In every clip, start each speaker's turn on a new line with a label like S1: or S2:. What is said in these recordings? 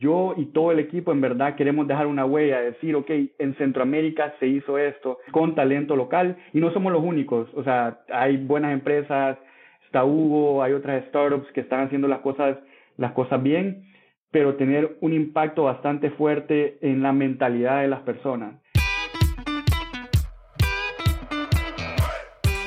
S1: yo y todo el equipo en verdad queremos dejar una huella, decir, ok, en Centroamérica se hizo esto con talento local y no somos los únicos, o sea, hay buenas empresas, está Hugo, hay otras startups que están haciendo las cosas, las cosas bien, pero tener un impacto bastante fuerte en la mentalidad de las personas.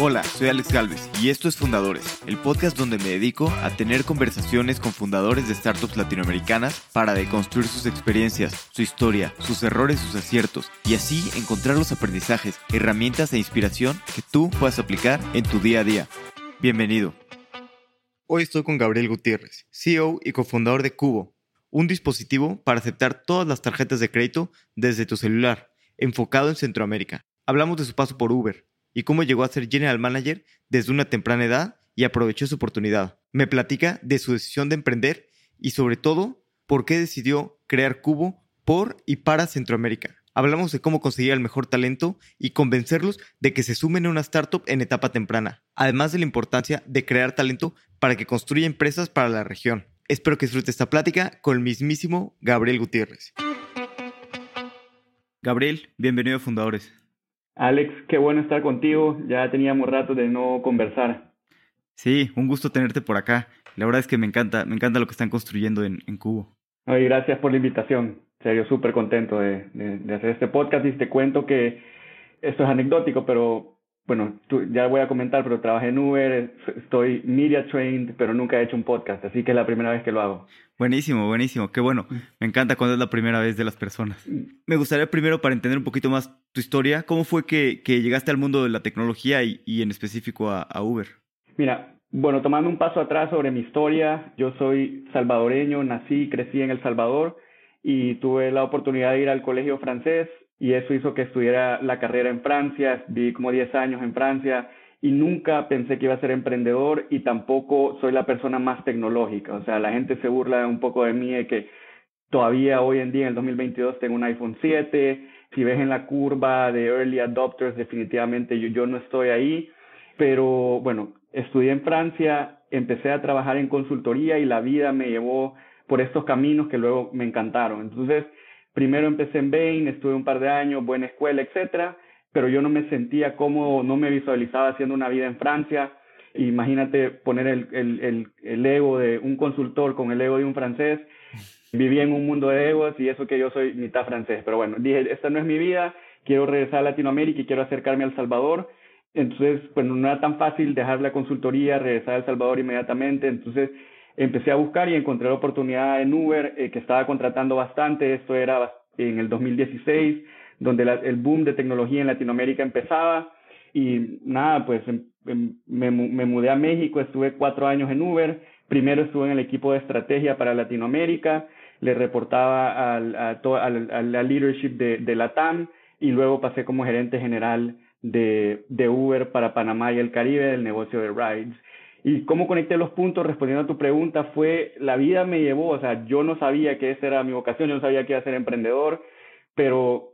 S2: Hola, soy Alex Galvez y esto es Fundadores, el podcast donde me dedico a tener conversaciones con fundadores de startups latinoamericanas para deconstruir sus experiencias, su historia, sus errores, sus aciertos y así encontrar los aprendizajes, herramientas e inspiración que tú puedas aplicar en tu día a día. Bienvenido. Hoy estoy con Gabriel Gutiérrez, CEO y cofundador de Cubo, un dispositivo para aceptar todas las tarjetas de crédito desde tu celular, enfocado en Centroamérica. Hablamos de su paso por Uber y cómo llegó a ser general manager desde una temprana edad y aprovechó su oportunidad. Me platica de su decisión de emprender y sobre todo por qué decidió crear Cubo por y para Centroamérica. Hablamos de cómo conseguir el mejor talento y convencerlos de que se sumen a una startup en etapa temprana, además de la importancia de crear talento para que construya empresas para la región. Espero que disfrute esta plática con el mismísimo Gabriel Gutiérrez. Gabriel, bienvenido a Fundadores.
S1: Alex, qué bueno estar contigo. Ya teníamos rato de no conversar.
S2: Sí, un gusto tenerte por acá. La verdad es que me encanta, me encanta lo que están construyendo en, en Cubo.
S1: Ay, gracias por la invitación. En serio, súper contento de, de, hacer este podcast y te cuento que esto es anecdótico, pero bueno, ya voy a comentar, pero trabajé en Uber, estoy media trained, pero nunca he hecho un podcast, así que es la primera vez que lo hago.
S2: Buenísimo, buenísimo, qué bueno. Mm. Me encanta cuando es la primera vez de las personas. Mm. Me gustaría primero, para entender un poquito más tu historia, ¿cómo fue que, que llegaste al mundo de la tecnología y, y en específico a, a Uber?
S1: Mira, bueno, tomando un paso atrás sobre mi historia, yo soy salvadoreño, nací y crecí en El Salvador y tuve la oportunidad de ir al colegio francés y eso hizo que estudiara la carrera en Francia, viví como 10 años en Francia y nunca pensé que iba a ser emprendedor y tampoco soy la persona más tecnológica, o sea, la gente se burla un poco de mí de que todavía hoy en día en el 2022 tengo un iPhone 7, si ves en la curva de early adopters definitivamente yo, yo no estoy ahí, pero bueno, estudié en Francia, empecé a trabajar en consultoría y la vida me llevó por estos caminos que luego me encantaron. Entonces, Primero empecé en Bain, estuve un par de años, buena escuela, etcétera, pero yo no me sentía cómodo, no me visualizaba haciendo una vida en Francia. Imagínate poner el, el, el, ego de un consultor con el ego de un francés. Vivía en un mundo de egos y eso que yo soy mitad francés. Pero bueno, dije, esta no es mi vida, quiero regresar a Latinoamérica y quiero acercarme a El Salvador. Entonces, pues no era tan fácil dejar la consultoría, regresar a El Salvador inmediatamente. Entonces, empecé a buscar y encontré la oportunidad en Uber eh, que estaba contratando bastante. Esto era en el 2016, donde el boom de tecnología en Latinoamérica empezaba. Y nada, pues em, em, me, mudé a México, estuve cuatro años en Uber. Primero estuve en el equipo de estrategia para Latinoamérica, le reportaba al, a, a, la leadership de, de la TAM y luego pasé como gerente general de, de Uber para Panamá y el Caribe del negocio de rides. Y cómo conecté los puntos respondiendo a tu pregunta fue, la vida me llevó, o sea, yo no sabía que esa era mi vocación, yo no sabía que iba a ser emprendedor, pero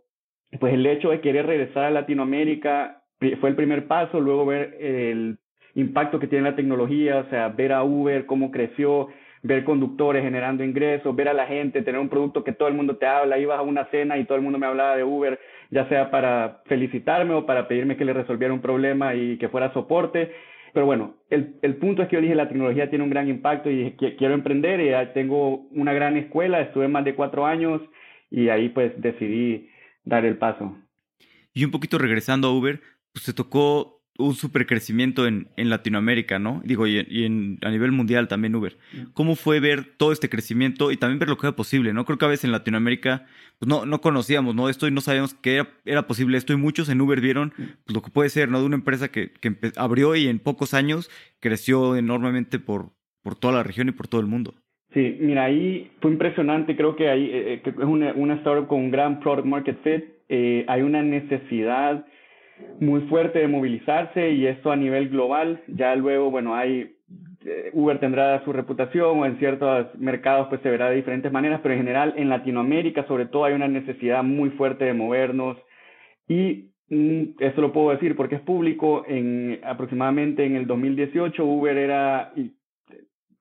S1: pues el hecho de querer regresar a Latinoamérica fue el primer paso, luego ver el impacto que tiene la tecnología, o sea, ver a Uber, cómo creció, ver conductores generando ingresos, ver a la gente, tener un producto que todo el mundo te habla, ibas a una cena y todo el mundo me hablaba de Uber, ya sea para felicitarme o para pedirme que le resolviera un problema y que fuera soporte. Pero bueno, el, el punto es que yo dije, la tecnología tiene un gran impacto y dije, quiero emprender, y tengo una gran escuela, estuve más de cuatro años y ahí pues decidí dar el paso.
S2: Y un poquito regresando a Uber, pues te tocó un super crecimiento en, en Latinoamérica, ¿no? Digo, y, y en, a nivel mundial también Uber. ¿Cómo fue ver todo este crecimiento y también ver lo que era posible, ¿no? Creo que a veces en Latinoamérica pues no, no conocíamos, ¿no? Esto y no sabíamos que era, era posible esto y muchos en Uber vieron pues, lo que puede ser, ¿no? De una empresa que, que abrió y en pocos años creció enormemente por, por toda la región y por todo el mundo.
S1: Sí, mira, ahí fue impresionante, creo que ahí eh, eh, que es una, una startup con un gran product market fit, eh, hay una necesidad muy fuerte de movilizarse y esto a nivel global. Ya luego, bueno, hay eh, Uber tendrá su reputación o en ciertos mercados pues se verá de diferentes maneras, pero en general en Latinoamérica sobre todo hay una necesidad muy fuerte de movernos y mm, eso lo puedo decir porque es público, en aproximadamente en el 2018 Uber era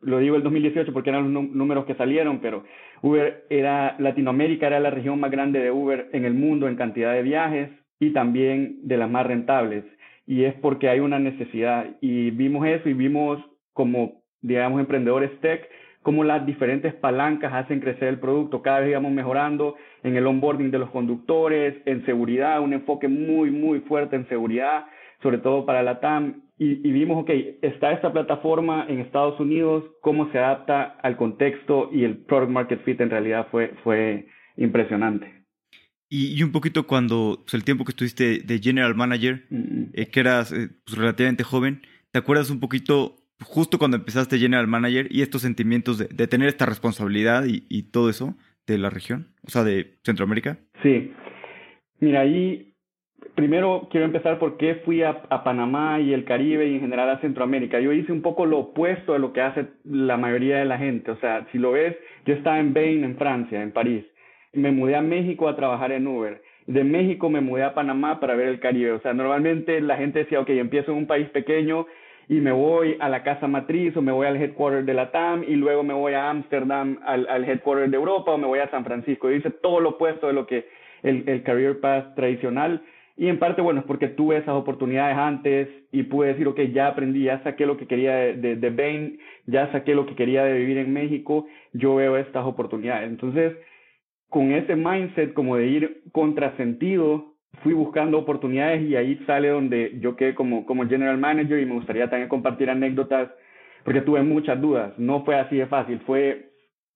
S1: lo digo el 2018 porque eran los números que salieron, pero Uber era, Latinoamérica era la región más grande de Uber en el mundo en cantidad de viajes y también de las más rentables. Y es porque hay una necesidad. Y vimos eso y vimos como, digamos, emprendedores tech, cómo las diferentes palancas hacen crecer el producto. Cada vez íbamos mejorando en el onboarding de los conductores, en seguridad, un enfoque muy, muy fuerte en seguridad, sobre todo para la TAM y, vimos, ok, está esta plataforma en Estados Unidos, cómo se adapta al contexto y el product market fit en realidad fue, fue impresionante.
S2: Y, un poquito cuando, pues el tiempo que estuviste de General Manager, eh, que eras eh, pues, relativamente joven, ¿te acuerdas un poquito justo cuando empezaste General Manager y estos sentimientos de, de tener esta responsabilidad y, y, todo eso de la región, o sea, de Centroamérica?
S1: Sí. Mira, ahí primero quiero empezar por qué fui a, Panamá y el Caribe y en general a Centroamérica. Yo hice un poco lo opuesto de lo que hace la mayoría de la gente. O sea, si lo ves, yo estaba en Bain, en Francia, en París. Me mudé a México a trabajar en Uber. De México me mudé a Panamá para ver el Caribe. O sea, normalmente la gente decía, ok, empiezo en un país pequeño y me voy a la casa matriz o me voy al headquarter de la TAM y luego me voy a Ámsterdam al, al headquarter de Europa o me voy a San Francisco. Yo hice todo lo opuesto de lo que el, el career path tradicional y en parte, bueno, es porque tuve esas oportunidades antes y pude decir, ok, ya aprendí, ya saqué lo que quería de, de, Bain, ya saqué lo que quería de vivir en México, yo veo estas oportunidades. Entonces, con ese mindset como de ir contrasentido, fui buscando oportunidades y ahí sale donde yo quedé como, como general manager y me gustaría también compartir anécdotas porque tuve muchas dudas. No fue así de fácil, fue,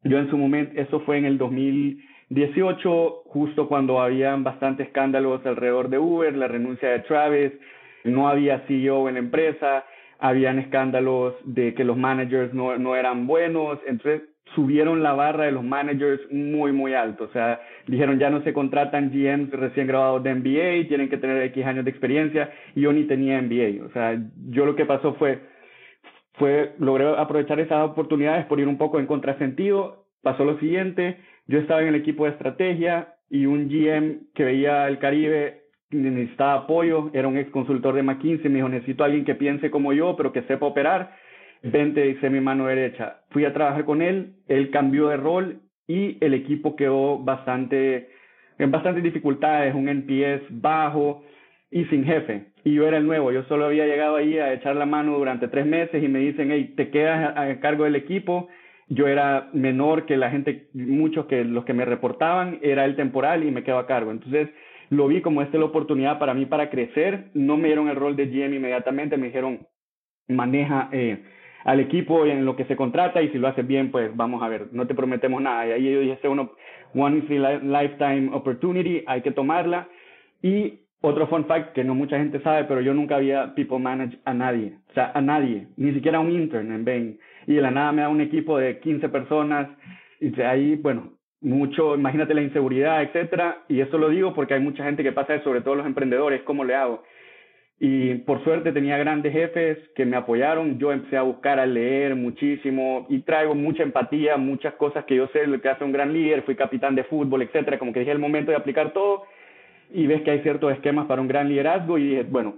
S1: yo en su momento, eso fue en el 2000 18, justo cuando habían bastantes escándalos alrededor de Uber, la renuncia de Travis, no había CEO en empresa, habían escándalos de que los managers no, no eran buenos, entonces subieron la barra de los managers muy, muy alto. O sea, dijeron ya no se contratan GMs recién graduados de MBA, tienen que tener X años de experiencia, y yo ni tenía MBA. O sea, yo lo que pasó fue, fue, logré aprovechar esas oportunidades por ir un poco en contrasentido. Pasó lo siguiente, yo estaba en el equipo de estrategia y un GM que veía el Caribe necesitaba apoyo, era un ex consultor de McKinsey, me dijo, necesito a alguien que piense como yo, pero que sepa operar, vente, hice mi mano derecha. Fui a trabajar con él, él cambió de rol y el equipo quedó bastante, en bastantes dificultades, un NPS bajo y sin jefe. Y yo era el nuevo, yo solo había llegado ahí a echar la mano durante tres meses y me dicen, hey, te quedas a cargo del equipo, yo era menor que la gente, muchos que los que me reportaban, era el temporal y me quedo a cargo. Entonces, lo vi como esta la oportunidad para mí para crecer. No me dieron el rol de GM inmediatamente, me dijeron, maneja eh, al equipo en lo que se contrata y si lo haces bien, pues vamos a ver, no te prometemos nada. Y ahí yo dije, este uno, one lifetime opportunity, hay que tomarla. Y otro fun fact que no mucha gente sabe, pero yo nunca había people manage a nadie, o sea, a nadie, ni siquiera a un intern en Bain. Y de la nada me da un equipo de 15 personas, y de ahí, bueno, mucho, imagínate la inseguridad, etcétera. Y eso lo digo porque hay mucha gente que pasa sobre todo los emprendedores, ¿cómo le hago? Y por suerte tenía grandes jefes que me apoyaron. Yo empecé a buscar, a leer muchísimo y traigo mucha empatía, muchas cosas que yo sé lo que hace un gran líder. Fui capitán de fútbol, etcétera. Como que dije el momento de aplicar todo y ves que hay ciertos esquemas para un gran liderazgo y dije, bueno,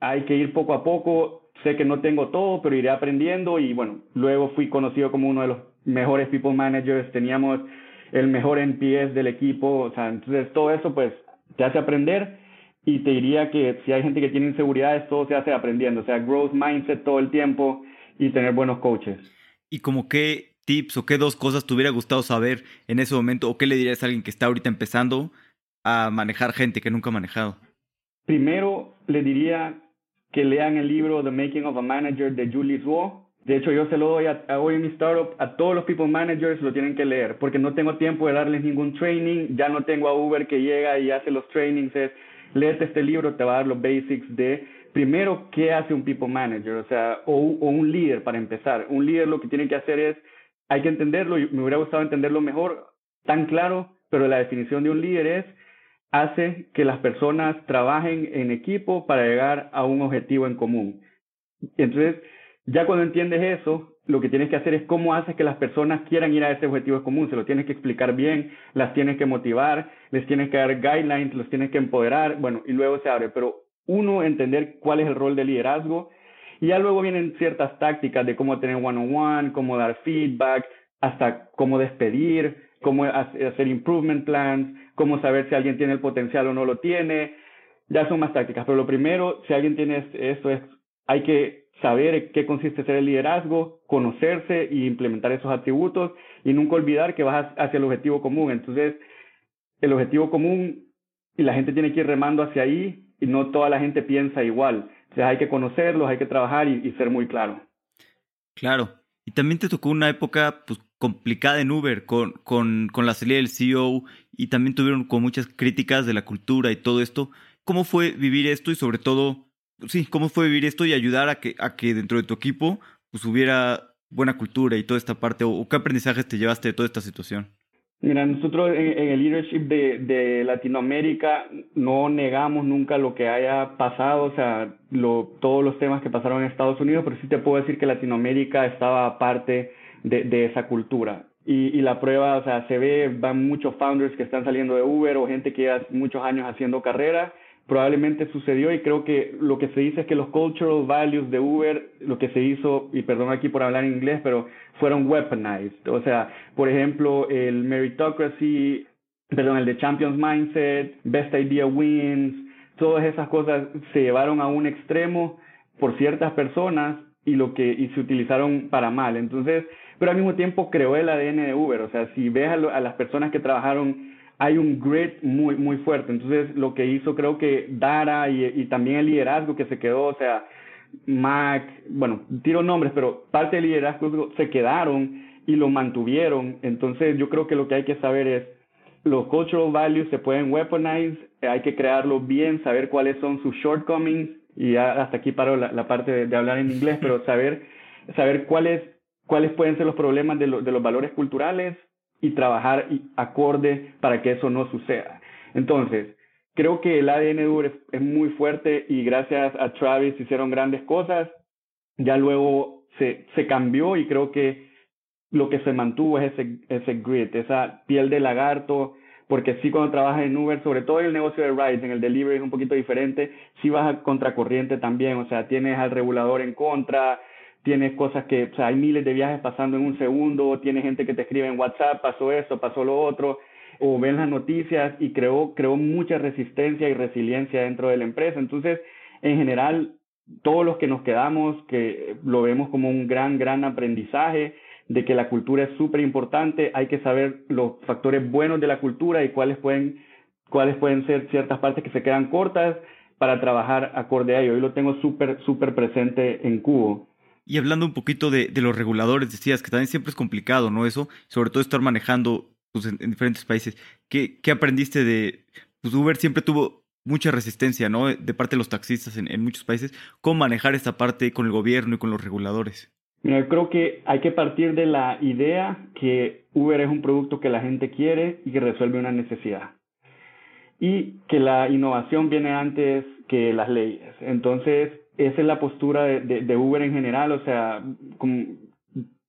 S1: hay que ir poco a poco, sé que no tengo todo, pero iré aprendiendo y bueno, luego fui conocido como uno de los mejores people managers, teníamos el mejor NPS del equipo, o sea, entonces todo eso pues te hace aprender y te diría que si hay gente que tiene inseguridades, todo se hace aprendiendo, o sea, growth mindset todo el tiempo y tener buenos coaches.
S2: ¿Y como qué tips o qué dos cosas te hubiera gustado saber en ese momento o qué le dirías a alguien que está ahorita empezando a manejar gente que nunca ha manejado?
S1: Primero, le diría que lean el libro The Making of a Manager de Julie Zuo. De hecho, yo se lo doy a, hoy en mi startup, a todos los people managers lo tienen que leer, porque no tengo tiempo de darles ningún training, ya no tengo a Uber que llega y hace los trainings, es, léete este libro, te va a dar los basics de, primero, qué hace un people manager, o sea, o, o un líder para empezar. Un líder lo que tiene que hacer es, hay que entenderlo, me hubiera gustado entenderlo mejor, tan claro, pero la definición de un líder es, hace que las personas trabajen en equipo para llegar a un objetivo en común. Entonces, ya cuando entiendes eso, lo que tienes que hacer es cómo haces que las personas quieran ir a ese objetivo común. Se lo tienes que explicar bien, las tienes que motivar, les tienes que dar guidelines, los tienes que empoderar, bueno, y luego se abre. Pero uno, entender cuál es el rol de liderazgo Y ya luego vienen ciertas tácticas de cómo tener one-on-one, cómo dar feedback, hasta cómo despedir, cómo hacer improvement plans, cómo saber si alguien tiene el potencial o no lo tiene. Ya son más tácticas, pero lo primero, si alguien tiene esto, es, hay que saber qué consiste ser el liderazgo, conocerse y implementar esos atributos y nunca olvidar que vas hacia el objetivo común. Entonces, el objetivo común y la gente tiene que ir remando hacia ahí y no toda la gente piensa igual. Sea, hay que conocerlos, hay que trabajar y, ser muy claro.
S2: Claro. Y también te tocó una época pues, complicada en Uber con, con, con la salida del CEO y también tuvieron con muchas críticas de la cultura y todo esto. ¿Cómo fue vivir esto y sobre todo, sí, cómo fue vivir esto y ayudar a que, a que dentro de tu equipo pues hubiera buena cultura y toda esta parte? ¿O qué aprendizajes te llevaste de toda esta situación?
S1: Mira, nosotros en, el leadership de, de, Latinoamérica no negamos nunca lo que haya pasado, o sea, lo, todos los temas que pasaron en Estados Unidos, pero sí te puedo decir que Latinoamérica estaba parte de, de esa cultura. Y, y, la prueba, o sea, se ve, van muchos founders que están saliendo de Uber o gente que lleva muchos años haciendo carrera probablemente sucedió y creo que lo que se dice es que los cultural values de Uber, lo que se hizo, y perdón aquí por hablar en inglés, pero fueron weaponized. O sea, por ejemplo, el meritocracy, perdón, el de champions mindset, best idea wins, todas esas cosas se llevaron a un extremo por ciertas personas y lo que y se utilizaron para mal. Entonces, pero al mismo tiempo creó el ADN de Uber. O sea, si ves a, a las personas que trabajaron hay un grit muy, muy fuerte. Entonces, lo que hizo creo que Dara y, y también el liderazgo que se quedó, o sea, Mac, bueno, tiro nombres, pero parte del liderazgo se quedaron y lo mantuvieron. Entonces, yo creo que lo que hay que saber es, los cultural values se pueden weaponize, hay que crearlo bien, saber cuáles son sus shortcomings, y hasta aquí paro la, parte de, hablar en inglés, pero saber, saber cuáles, cuáles pueden ser los problemas de, de los valores culturales, y trabajar acorde para que eso no suceda. Entonces, creo que el ADN es, muy fuerte y gracias a Travis hicieron grandes cosas. Ya luego se, se cambió y creo que lo que se mantuvo es ese, ese grit, esa piel de lagarto, porque sí cuando trabajas en Uber, sobre todo en el negocio de rides, en el delivery es un poquito diferente, sí vas a contracorriente también, o sea, tienes al regulador en contra, tienes cosas que, o sea, hay miles de viajes pasando en un segundo, tienes gente que te escribe en WhatsApp, pasó esto, pasó lo otro, o ven las noticias y creó, creó mucha resistencia y resiliencia dentro de la empresa. Entonces, en general, todos los que nos quedamos, que lo vemos como un gran, gran aprendizaje, de que la cultura es súper importante, hay que saber los factores buenos de la cultura y cuáles pueden, cuáles pueden ser ciertas partes que se quedan cortas para trabajar acorde a ello. Yo lo tengo súper, súper presente en Cubo.
S2: Y hablando un poquito de, de, los reguladores, decías que también siempre es complicado, ¿no? Eso, sobre todo estar manejando pues, en, diferentes países. ¿Qué, ¿Qué, aprendiste de, pues Uber siempre tuvo mucha resistencia, ¿no? De parte de los taxistas en, en, muchos países. ¿Cómo manejar esta parte con el gobierno y con los reguladores?
S1: Mira, creo que hay que partir de la idea que Uber es un producto que la gente quiere y que resuelve una necesidad. Y que la innovación viene antes que las leyes. Entonces, esa es la postura de, Uber en general, o sea,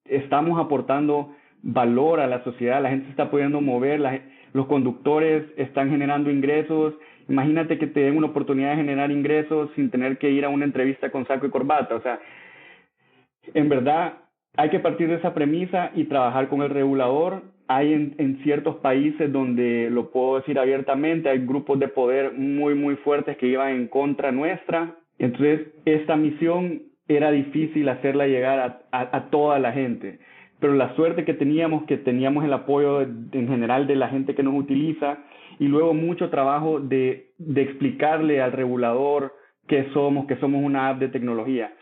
S1: estamos aportando valor a la sociedad, la gente se está pudiendo mover, los conductores están generando ingresos, imagínate que te den una oportunidad de generar ingresos sin tener que ir a una entrevista con saco y corbata, o sea, en verdad hay que partir de esa premisa y trabajar con el regulador. Hay en, en, ciertos países donde, lo puedo decir abiertamente, hay grupos de poder muy, muy fuertes que iban en contra nuestra entonces, esta misión era difícil hacerla llegar a, toda la gente, pero la suerte que teníamos, que teníamos el apoyo en general de la gente que nos utiliza y luego mucho trabajo de, de explicarle al regulador qué somos, que somos una app de tecnología.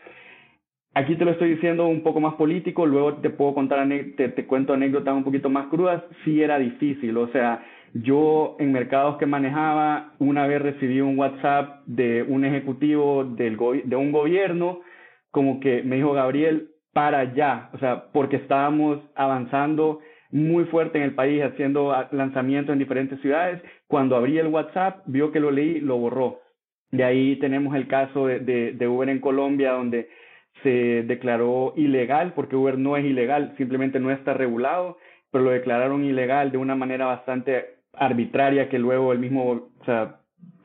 S1: Aquí te lo estoy diciendo un poco más político, luego te puedo contar, te, te cuento anécdotas un poquito más crudas, sí era difícil, o sea, yo en mercados que manejaba, una vez recibí un WhatsApp de un ejecutivo del de un gobierno, como que me dijo, Gabriel, para allá, o sea, porque estábamos avanzando muy fuerte en el país, haciendo lanzamientos en diferentes ciudades. Cuando abrí el WhatsApp, vio que lo leí, lo borró. De ahí tenemos el caso de, de, de Uber en Colombia, donde se declaró ilegal, porque Uber no es ilegal, simplemente no está regulado, pero lo declararon ilegal de una manera bastante arbitraria que luego el mismo, o sea,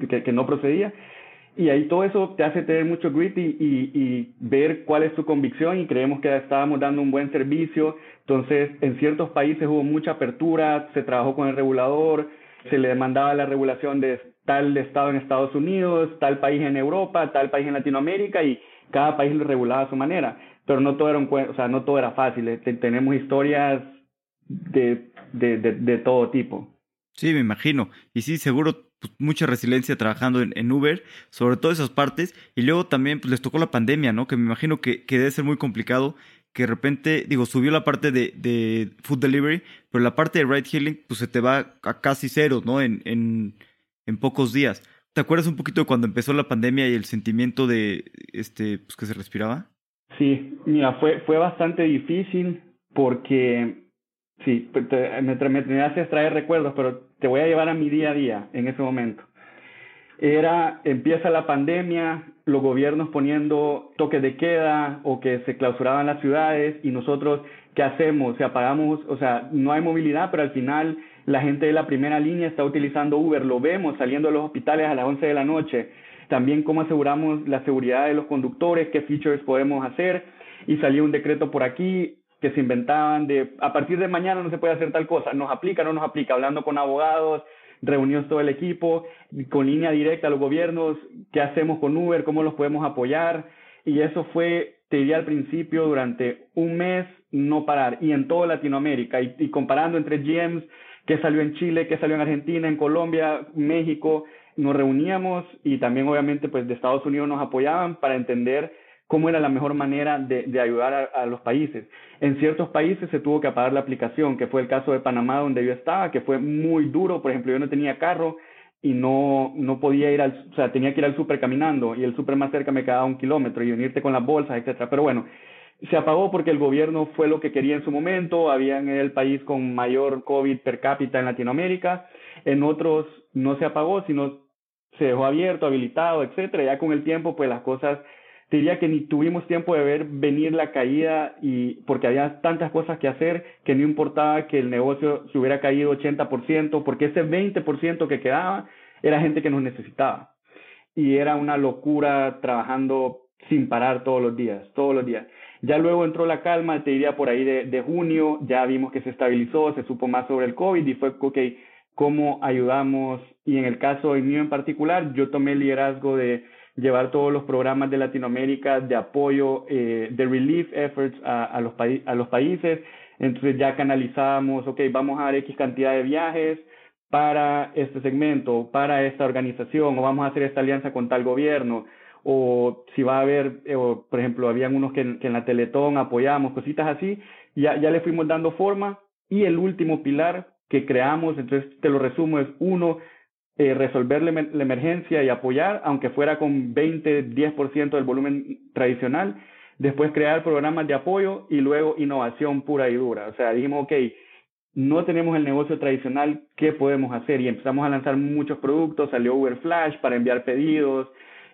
S1: que, que no procedía. y ahí todo eso te hace tener mucho grit y, y, ver cuál es tu convicción y creemos que estábamos dando un buen servicio. Entonces, en ciertos países hubo mucha apertura, se trabajó con el regulador, se le demandaba la regulación de tal estado en Estados Unidos, tal país en Europa, tal país en Latinoamérica y cada país lo regulaba a su manera. Pero no todo era, un, o sea, no todo era fácil. Tenemos historias de, de, de todo tipo.
S2: Sí, me imagino. Y sí, seguro pues, mucha resiliencia trabajando en, Uber, sobre todo esas partes. Y luego también pues, les tocó la pandemia, ¿no? Que me imagino que, que debe ser muy complicado que de repente, digo, subió la parte de, de food delivery, pero la parte de ride hailing, pues se te va a casi cero, ¿no? En, en, en pocos días. ¿Te acuerdas un poquito de cuando empezó la pandemia y el sentimiento de, este, pues que se respiraba?
S1: Sí, mira, fue, fue bastante difícil porque Sí, pues, me, me, me traer recuerdos, pero te voy a llevar a mi día a día en ese momento. Era, empieza la pandemia, los gobiernos poniendo toques de queda o que se clausuraban las ciudades y nosotros, ¿qué hacemos? O sea, pagamos, o sea, no hay movilidad, pero al final la gente de la primera línea está utilizando Uber, lo vemos saliendo de los hospitales a las 11 de la noche. También cómo aseguramos la seguridad de los conductores, qué features podemos hacer. Y salió un decreto por aquí, que se inventaban de a partir de mañana no se puede hacer tal cosa, nos aplica, no nos aplica, hablando con abogados, reunimos todo el equipo, con línea directa a los gobiernos, qué hacemos con Uber, cómo los podemos apoyar, y eso fue, te diría al principio, durante un mes no parar, y en toda Latinoamérica, y, y comparando entre GMs, qué salió en Chile, qué salió en Argentina, en Colombia, México, nos reuníamos y también obviamente pues de Estados Unidos nos apoyaban para entender cómo era la mejor manera de, de ayudar a, los países. En ciertos países se tuvo que apagar la aplicación, que fue el caso de Panamá donde yo estaba, que fue muy duro. Por ejemplo, yo no tenía carro y no, no podía ir al, o sea, tenía que ir al súper caminando y el súper más cerca me quedaba un kilómetro y unirte con las bolsas, etcétera. Pero bueno, se apagó porque el gobierno fue lo que quería en su momento, había en el país con mayor COVID per cápita en Latinoamérica, en otros no se apagó, sino se dejó abierto, habilitado, etcétera. Ya con el tiempo, pues las cosas diría que ni tuvimos tiempo de ver venir la caída y porque había tantas cosas que hacer que no importaba que el negocio se hubiera caído 80%, porque ese 20% que quedaba era gente que nos necesitaba. Y era una locura trabajando sin parar todos los días, todos los días. Ya luego entró la calma, te diría por ahí de, de junio, ya vimos que se estabilizó, se supo más sobre el COVID y fue, ok, ¿cómo ayudamos? Y en el caso mío en particular, yo tomé el liderazgo de llevar todos los programas de Latinoamérica de apoyo, eh, de relief efforts a, a los a los países. Entonces ya canalizábamos, ok, vamos a dar X cantidad de viajes para este segmento, para esta organización, o vamos a hacer esta alianza con tal gobierno, o si va a haber, eh, o, por ejemplo, habían unos que, que, en la Teletón apoyamos, cositas así, ya, ya le fuimos dando forma. Y el último pilar que creamos, entonces te lo resumo, es uno, eh, resolver la emergencia y apoyar, aunque fuera con 20, 10% del volumen tradicional, después crear programas de apoyo y luego innovación pura y dura. O sea, dijimos, ok, no tenemos el negocio tradicional, ¿qué podemos hacer? Y empezamos a lanzar muchos productos, salió Uber Flash para enviar pedidos,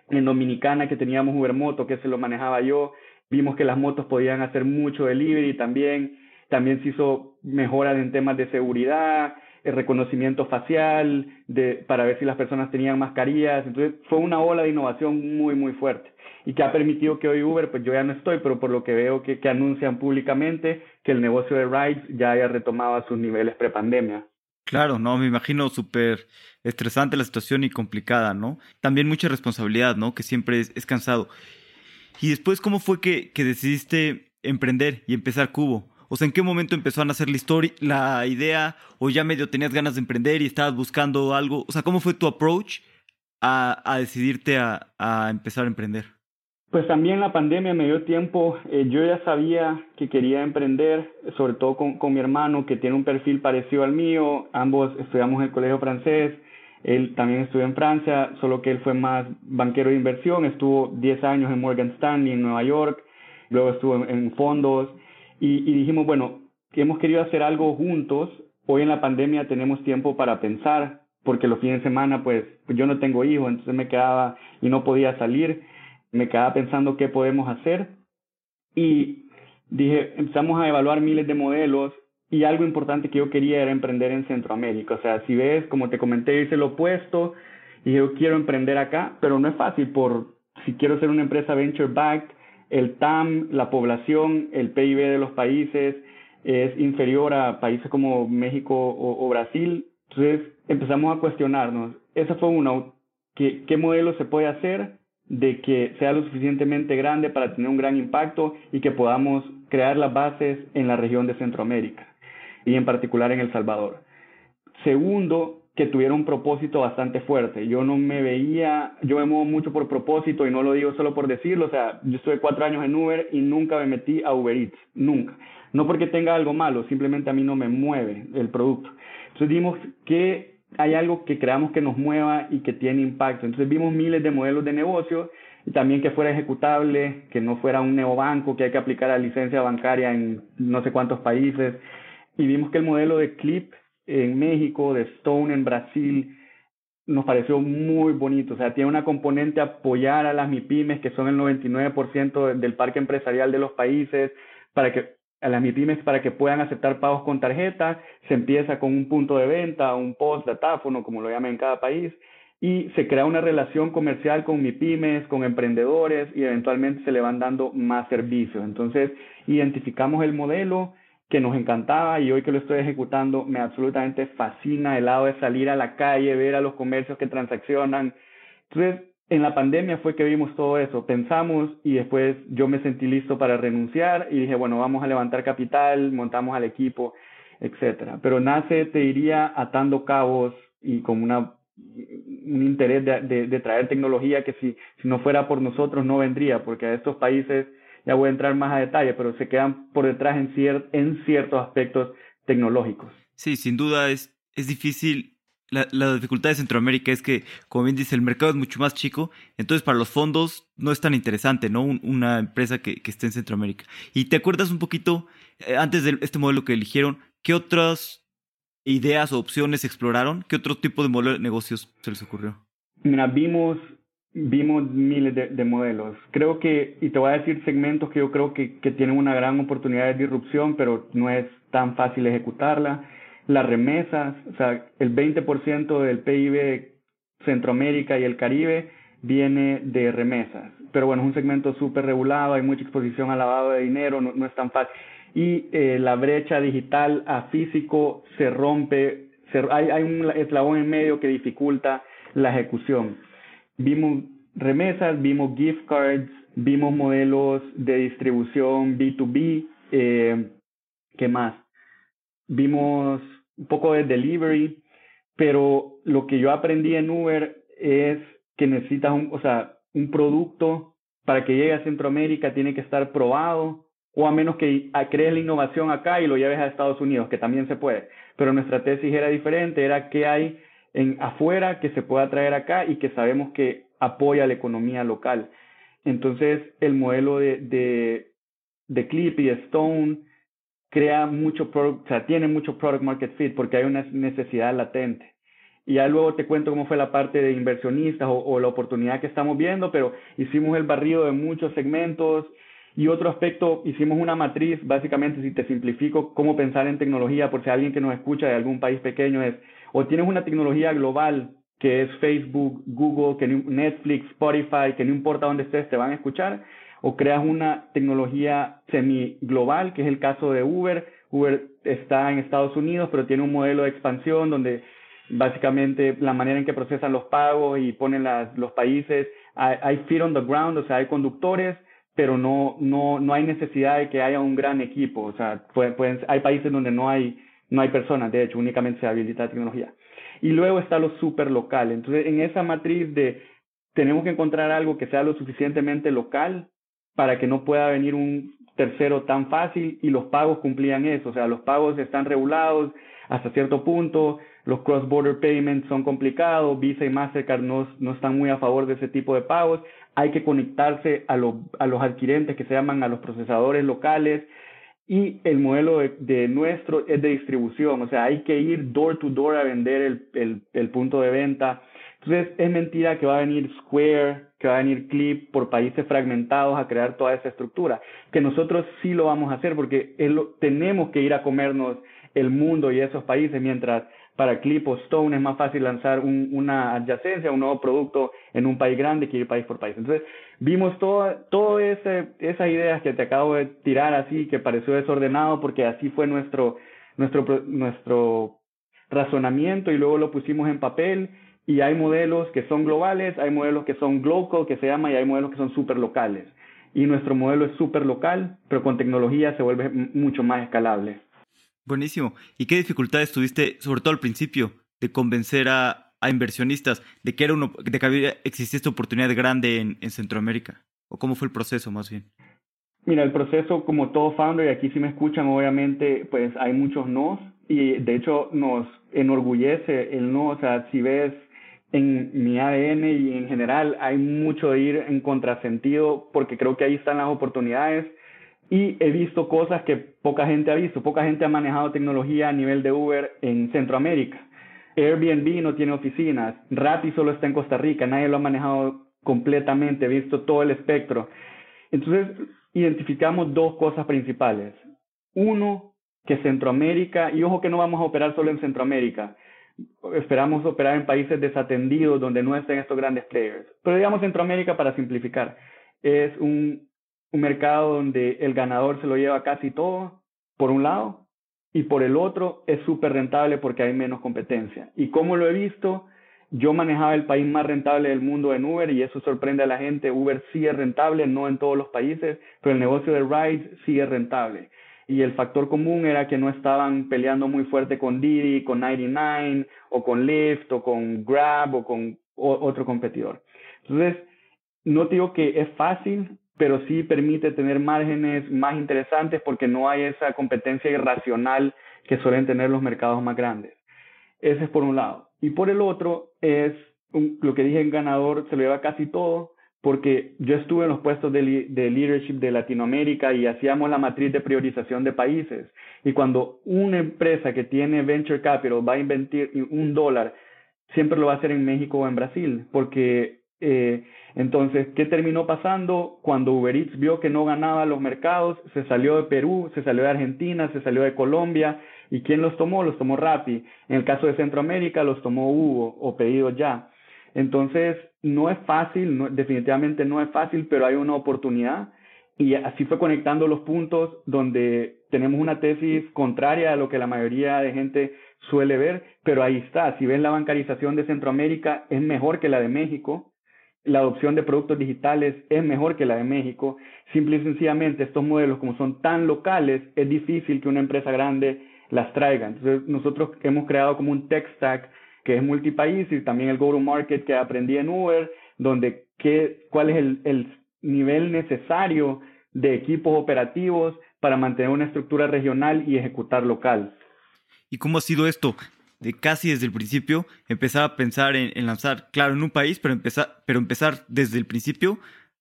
S1: en Dominicana que teníamos Uber Moto, que se lo manejaba yo, vimos que las motos podían hacer mucho delivery también, también se hizo mejoras en temas de seguridad, el reconocimiento facial, de, para ver si las personas tenían mascarillas. Entonces fue una ola de innovación muy, muy fuerte y que ha permitido que hoy Uber, pues yo ya no estoy, pero por lo que veo que, que anuncian públicamente, que el negocio de rides ya haya retomado a sus niveles prepandemia.
S2: Claro, no, me imagino súper estresante la situación y complicada, ¿no? También mucha responsabilidad, ¿no? Que siempre es, es cansado. Y después, ¿cómo fue que, que decidiste emprender y empezar Cubo? O sea, ¿en qué momento empezó a nacer la historia, la idea? ¿O ya medio tenías ganas de emprender y estabas buscando algo? O sea, ¿cómo fue tu approach a, a decidirte a, a, empezar a emprender?
S1: Pues también la pandemia me dio tiempo. Eh, yo ya sabía que quería emprender, sobre todo con, con mi hermano, que tiene un perfil parecido al mío. Ambos estudiamos en el colegio francés. Él también estudió en Francia, solo que él fue más banquero de inversión. Estuvo 10 años en Morgan Stanley en Nueva York. Luego estuvo en, en fondos y, y dijimos, bueno, que hemos querido hacer algo juntos. Hoy en la pandemia tenemos tiempo para pensar, porque los fines de semana, pues, yo no tengo hijos, entonces me quedaba y no podía salir. Me quedaba pensando qué podemos hacer. Y dije, empezamos a evaluar miles de modelos y algo importante que yo quería era emprender en Centroamérica. O sea, si ves, como te comenté, hice lo opuesto Y yo quiero emprender acá, pero no es fácil por si quiero ser una empresa venture backed, el TAM, la población, el PIB de los países es inferior a países como México o, Brasil. Entonces empezamos a cuestionarnos. Esa fue una, ¿qué, ¿qué modelo se puede hacer de que sea lo suficientemente grande para tener un gran impacto y que podamos crear las bases en la región de Centroamérica y en particular en El Salvador. Segundo, que tuviera un propósito bastante fuerte. Yo no me veía, yo me muevo mucho por propósito y no lo digo solo por decirlo, o sea, yo estuve cuatro años en Uber y nunca me metí a Uber Eats, nunca. No porque tenga algo malo, simplemente a mí no me mueve el producto. Entonces dimos que hay algo que creamos que nos mueva y que tiene impacto. Entonces vimos miles de modelos de negocio y también que fuera ejecutable, que no fuera un neobanco que hay que aplicar a licencia bancaria en no sé cuántos países. Y vimos que el modelo de Clip en México, de Stone en Brasil, nos pareció muy bonito. O sea, tiene una componente apoyar a las MIPIMES, que son el 99% del parque empresarial de los países, para que a las MIPIMES para que puedan aceptar pagos con tarjeta. Se empieza con un punto de venta, un post, datáfono, como lo llaman en cada país, y se crea una relación comercial con MIPIMES, con emprendedores, y eventualmente se le van dando más servicios. Entonces, identificamos el modelo que nos encantaba y hoy que lo estoy ejecutando me absolutamente fascina el lado de salir a la calle, ver a los comercios que transaccionan. Entonces, en la pandemia fue que vimos todo eso, pensamos y después yo me sentí listo para renunciar y dije, bueno, vamos a levantar capital, montamos al equipo, etcétera. Pero nace, te diría, atando cabos y con una un interés de, de, traer tecnología que si, si no fuera por nosotros no vendría, porque a estos países ya voy a entrar más a detalle, pero se quedan por detrás en, en ciertos aspectos tecnológicos.
S2: Sí, sin duda es, es difícil. La, la, dificultad de Centroamérica es que, como bien dice, el mercado es mucho más chico, entonces para los fondos no es tan interesante, ¿no? una empresa que, que, esté en Centroamérica. Y te acuerdas un poquito, eh, antes de este modelo que eligieron, ¿qué otras ideas o opciones exploraron? ¿Qué otro tipo de modelo de negocios se les ocurrió?
S1: Mira, vimos vimos miles de, modelos. Creo que, y te voy a decir segmentos que yo creo que, que tienen una gran oportunidad de disrupción, pero no es tan fácil ejecutarla. Las remesas, o sea, el 20% del PIB de Centroamérica y el Caribe viene de remesas. Pero bueno, es un segmento súper regulado, hay mucha exposición al lavado de dinero, no, es tan fácil. Y eh, la brecha digital a físico se rompe, hay, hay un eslabón en medio que dificulta la ejecución. Vimos remesas, vimos gift cards, vimos modelos de distribución B2B, eh, ¿qué más? Vimos un poco de delivery, pero lo que yo aprendí en Uber es que necesitas un, o sea, un producto para que llegue a Centroamérica tiene que estar probado, o a menos que crees la innovación acá y lo lleves a Estados Unidos, que también se puede. Pero nuestra tesis era diferente, era que hay en afuera que se pueda traer acá y que sabemos que apoya la economía local. Entonces, el modelo de, de, de Clip y Stone crea mucho, o sea, tiene mucho product market fit porque hay una necesidad latente. Y ya luego te cuento cómo fue la parte de inversionistas o, o la oportunidad que estamos viendo, pero hicimos el barrido de muchos segmentos, y otro aspecto, hicimos una matriz, básicamente, si te simplifico cómo pensar en tecnología, por si alguien que nos escucha de algún país pequeño es, o tienes una tecnología global, que es Facebook, Google, que Netflix, Spotify, que no importa dónde estés, te van a escuchar, o creas una tecnología semi-global, que es el caso de Uber. Uber está en Estados Unidos, pero tiene un modelo de expansión donde básicamente la manera en que procesan los pagos y ponen las, los países, hay, hay feet on the ground, o sea, hay conductores, pero no, no, no hay necesidad de que haya un gran equipo. O sea, pueden, hay países donde no hay, no hay personas, de hecho, únicamente se habilita tecnología. Y luego está lo super local. Entonces, en esa matriz de tenemos que encontrar algo que sea lo suficientemente local para que no pueda venir un tercero tan fácil y los pagos cumplían eso. O sea, los pagos están regulados hasta cierto punto, los cross-border payments son complicados, Visa y Mastercard no, no están muy a favor de ese tipo de pagos hay que conectarse a, a los adquirentes que se llaman a los procesadores locales y el modelo de, nuestro es de distribución, o sea, hay que ir door to door a vender el, punto de venta. Entonces, es mentira que va a venir Square, que va a venir Clip por países fragmentados a crear toda esa estructura, que nosotros sí lo vamos a hacer porque tenemos que ir a comernos el mundo y esos países, mientras para Clip o Stone es más fácil lanzar una adyacencia, un nuevo producto en un país grande que ir país por país. Entonces, vimos todas todo esas ideas que te acabo de tirar así, que pareció desordenado porque así fue nuestro, nuestro, nuestro razonamiento y luego lo pusimos en papel y hay modelos que son globales, hay modelos que son local, que se llama, y hay modelos que son super locales. Y nuestro modelo es super local, pero con tecnología se vuelve mucho más escalable.
S2: Buenísimo. ¿Y qué dificultades tuviste, sobre todo al principio, de convencer a, a inversionistas de que, era uno, de que había, existía esta oportunidad grande en, en Centroamérica? ¿O cómo fue el proceso más bien?
S1: Mira, el proceso, como todo founder, y aquí si me escuchan, obviamente, pues hay muchos nos, y de hecho nos enorgullece el no, o sea, si ves en mi ADN y en general hay mucho de ir en contrasentido porque creo que ahí están las oportunidades y he visto cosas que poca gente ha visto, poca gente ha manejado tecnología a nivel de Uber en Centroamérica. Airbnb no tiene oficinas, Rappi solo está en Costa Rica, nadie lo ha manejado completamente, visto todo el espectro. Entonces, identificamos dos cosas principales. Uno, que Centroamérica, y ojo que no vamos a operar solo en Centroamérica, esperamos operar en países desatendidos donde no estén estos grandes players. Pero digamos Centroamérica para simplificar, es un mercado donde el ganador se lo lleva casi todo, por un lado, y por el otro es súper rentable porque hay menos competencia. Y como lo he visto, yo manejaba el país más rentable del mundo en Uber y eso sorprende a la gente. Uber sí es rentable, no en todos los países, pero el negocio de rides sí es rentable y el factor común era que no estaban peleando muy fuerte con Didi, con 99 o con Lyft o con Grab o con otro competidor. Entonces, no digo que es fácil, pero sí permite tener márgenes más interesantes porque no hay esa competencia irracional que suelen tener los mercados más grandes. Ese es por un lado. Y por el otro es lo que dije en ganador, se lo lleva casi todo, porque yo estuve en los puestos de, leadership de Latinoamérica y hacíamos la matriz de priorización de países. Y cuando una empresa que tiene venture capital va a invertir un dólar, siempre lo va a hacer en México o en Brasil, porque eh, entonces, ¿qué terminó pasando? Cuando Uber Eats vio que no ganaba los mercados, se salió de Perú, se salió de Argentina, se salió de Colombia. ¿Y quién los tomó? Los tomó Rappi. En el caso de Centroamérica, los tomó Hugo o Pedido Ya. Entonces, no es fácil, definitivamente no es fácil, pero hay una oportunidad. Y así fue conectando los puntos donde tenemos una tesis contraria a lo que la mayoría de gente suele ver, pero ahí está. Si ven la bancarización de Centroamérica es mejor que la de México. La adopción de productos digitales es mejor que la de México. Simple y sencillamente estos modelos como son tan locales, es difícil que una empresa grande las traiga. Entonces nosotros hemos creado como un tech stack que es multipaís y también el go-to-market que aprendí en Uber, donde qué, cuál es el, el nivel necesario de equipos operativos para mantener una estructura regional y ejecutar local.
S2: ¿Y cómo ha sido esto? De casi desde el principio empezar a pensar en, lanzar, claro, en un país, pero empezar, pero empezar desde el principio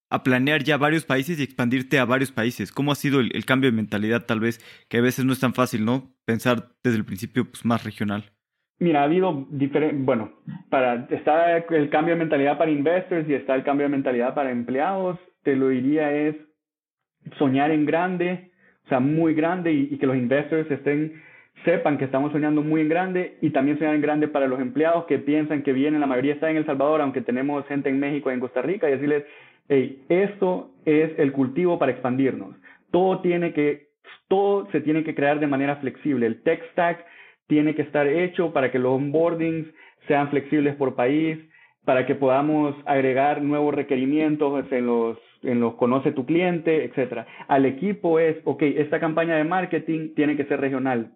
S2: a planear ya varios países y expandirte a varios países. ¿Cómo ha sido el, cambio de mentalidad tal vez? Que a veces no es tan fácil, ¿no? Pensar desde el principio pues, más regional.
S1: Mira, ha habido diferentes, bueno, para, está el cambio de mentalidad para investors y está el cambio de mentalidad para empleados. Te lo diría es soñar en grande, o sea, muy grande y, que los investors estén, sepan que estamos soñando muy en grande y también soñar en grande para los empleados que piensan que vienen, la mayoría está en El Salvador, aunque tenemos gente en México y en Costa Rica y decirles, hey, esto es el cultivo para expandirnos. Todo tiene que, todo se tiene que crear de manera flexible. El tech stack tiene que estar hecho para que los onboardings sean flexibles por país, para que podamos agregar nuevos requerimientos en los, en los conoce tu cliente, etcétera. Al equipo es, ok, esta campaña de marketing tiene que ser regional,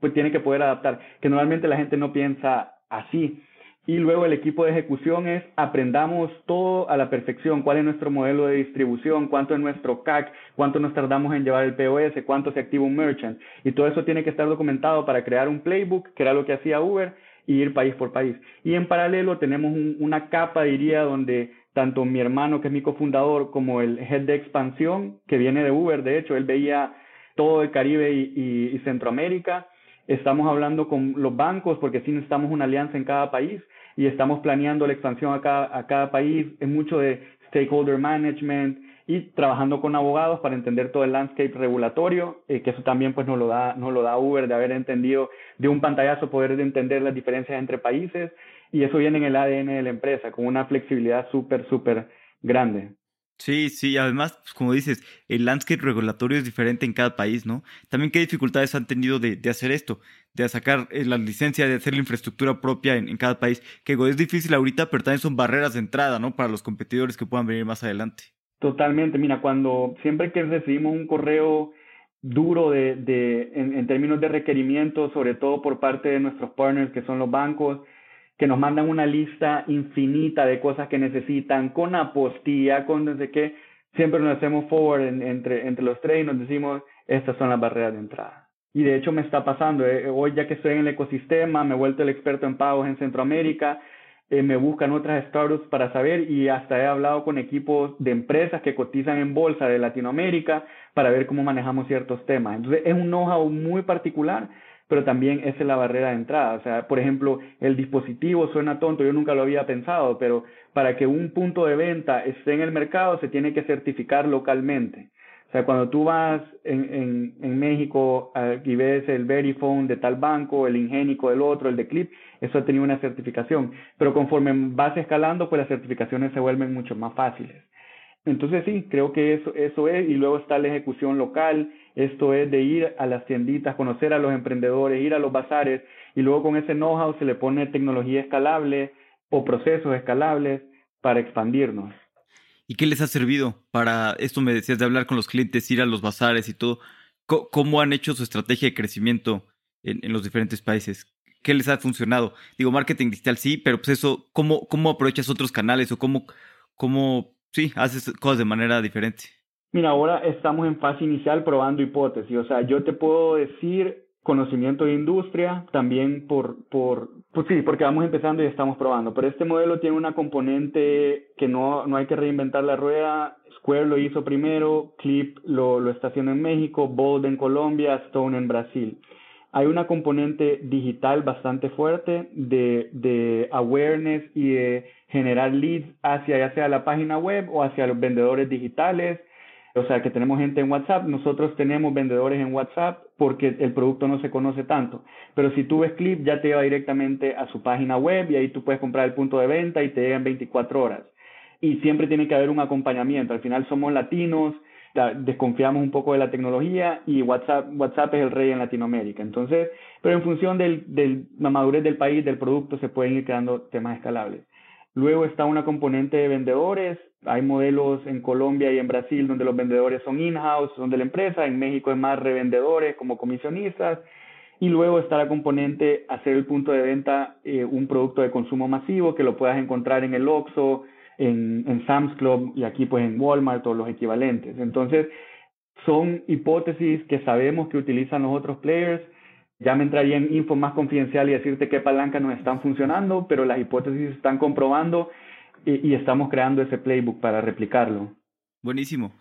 S1: pues tiene que poder adaptar, que normalmente la gente no piensa así. Y luego el equipo de ejecución es aprendamos todo a la perfección, cuál es nuestro modelo de distribución, cuánto es nuestro CAC, cuánto nos tardamos en llevar el POS, cuánto se activa un merchant. Y todo eso tiene que estar documentado para crear un playbook, que era lo que hacía Uber, y ir país por país. Y en paralelo tenemos una capa, diría, donde tanto mi hermano, que es mi cofundador, como el head de expansión, que viene de Uber, de hecho, él veía todo el Caribe y Centroamérica. Estamos hablando con los bancos porque sí necesitamos una alianza en cada país y estamos planeando la expansión a cada, a cada país. Es mucho de stakeholder management y trabajando con abogados para entender todo el landscape regulatorio, eh, que eso también pues nos lo, da, nos lo da Uber de haber entendido de un pantallazo, poder entender las diferencias entre países y eso viene en el ADN de la empresa, con una flexibilidad súper, súper grande.
S2: Sí, sí, además, pues, como dices, el landscape regulatorio es diferente en cada país, ¿no? También qué dificultades han tenido de, hacer esto, de sacar eh, la licencia, de hacer la infraestructura propia en, cada país, que es difícil ahorita, pero también son barreras de entrada, ¿no? Para los competidores que puedan venir más adelante.
S1: Totalmente, mira, cuando siempre que recibimos un correo duro de, de en, en términos de requerimientos, sobre todo por parte de nuestros partners que son los bancos, que nos mandan una lista infinita de cosas que necesitan, con apostilla, con no sé siempre nos hacemos forward entre, entre los tres y nos decimos, estas son las barreras de entrada. Y de hecho me está pasando, eh, hoy ya que estoy en el ecosistema, me he vuelto el experto en pagos en Centroamérica, eh, me buscan otras startups para saber y hasta he hablado con equipos de empresas que cotizan en bolsa de Latinoamérica para ver cómo manejamos ciertos temas. Entonces es un know-how muy particular, pero también esa es la barrera de entrada. O sea, por ejemplo, el dispositivo suena tonto, yo nunca lo había pensado, pero para que un punto de venta esté en el mercado se tiene que certificar localmente. O sea, cuando tú vas en, en, en México y ves el Verifone de tal banco, el Ingénico del otro, el de Clip, eso ha tenido una certificación. Pero conforme vas escalando, pues las certificaciones se vuelven mucho más fáciles. Entonces sí, creo que eso, eso es, y luego está la ejecución local, esto es de ir a las tienditas, conocer a los emprendedores, ir a los bazares, y luego con ese know-how se le pone tecnología escalable o procesos escalables para expandirnos.
S2: ¿Y qué les ha servido para, esto me decías, de hablar con los clientes, ir a los bazares y todo? ¿Cómo han hecho su estrategia de crecimiento en, en los diferentes países? ¿Qué les ha funcionado? Digo, marketing digital sí, pero pues eso, ¿cómo, cómo aprovechas otros canales o cómo, cómo sí, haces cosas de manera diferente.
S1: Mira, ahora estamos en fase inicial probando hipótesis. O sea, yo te puedo decir conocimiento de industria, también por, por, pues sí, porque vamos empezando y estamos probando. Pero este modelo tiene una componente que no, no hay que reinventar la rueda. Square lo hizo primero, Clip lo, lo está haciendo en México, Bold en Colombia, Stone en Brasil. Hay una componente digital bastante fuerte de, de awareness y de generar leads hacia ya sea la página web o hacia los vendedores digitales. O sea, que tenemos gente en WhatsApp, nosotros tenemos vendedores en WhatsApp porque el producto no se conoce tanto. Pero si tú ves Clip, ya te lleva directamente a su página web y ahí tú puedes comprar el punto de venta y te llega en 24 horas. Y siempre tiene que haber un acompañamiento. Al final somos latinos, desconfiamos un poco de la tecnología y WhatsApp, WhatsApp es el rey en Latinoamérica. Entonces, pero en función de la madurez del país, del producto, se pueden ir creando temas escalables. Luego está una componente de vendedores. Hay modelos en Colombia y en Brasil donde los vendedores son in-house, son de la empresa. En México es más revendedores como comisionistas. Y luego está la componente hacer el punto de venta eh, un producto de consumo masivo que lo puedas encontrar en el Oxxo, en, en Sam's Club y aquí pues en Walmart o los equivalentes. Entonces, son hipótesis que sabemos que utilizan los otros players ya me entraría en info más confidencial y decirte qué palancas nos están funcionando, pero las hipótesis están comprobando y, estamos creando ese playbook para replicarlo.
S2: Buenísimo.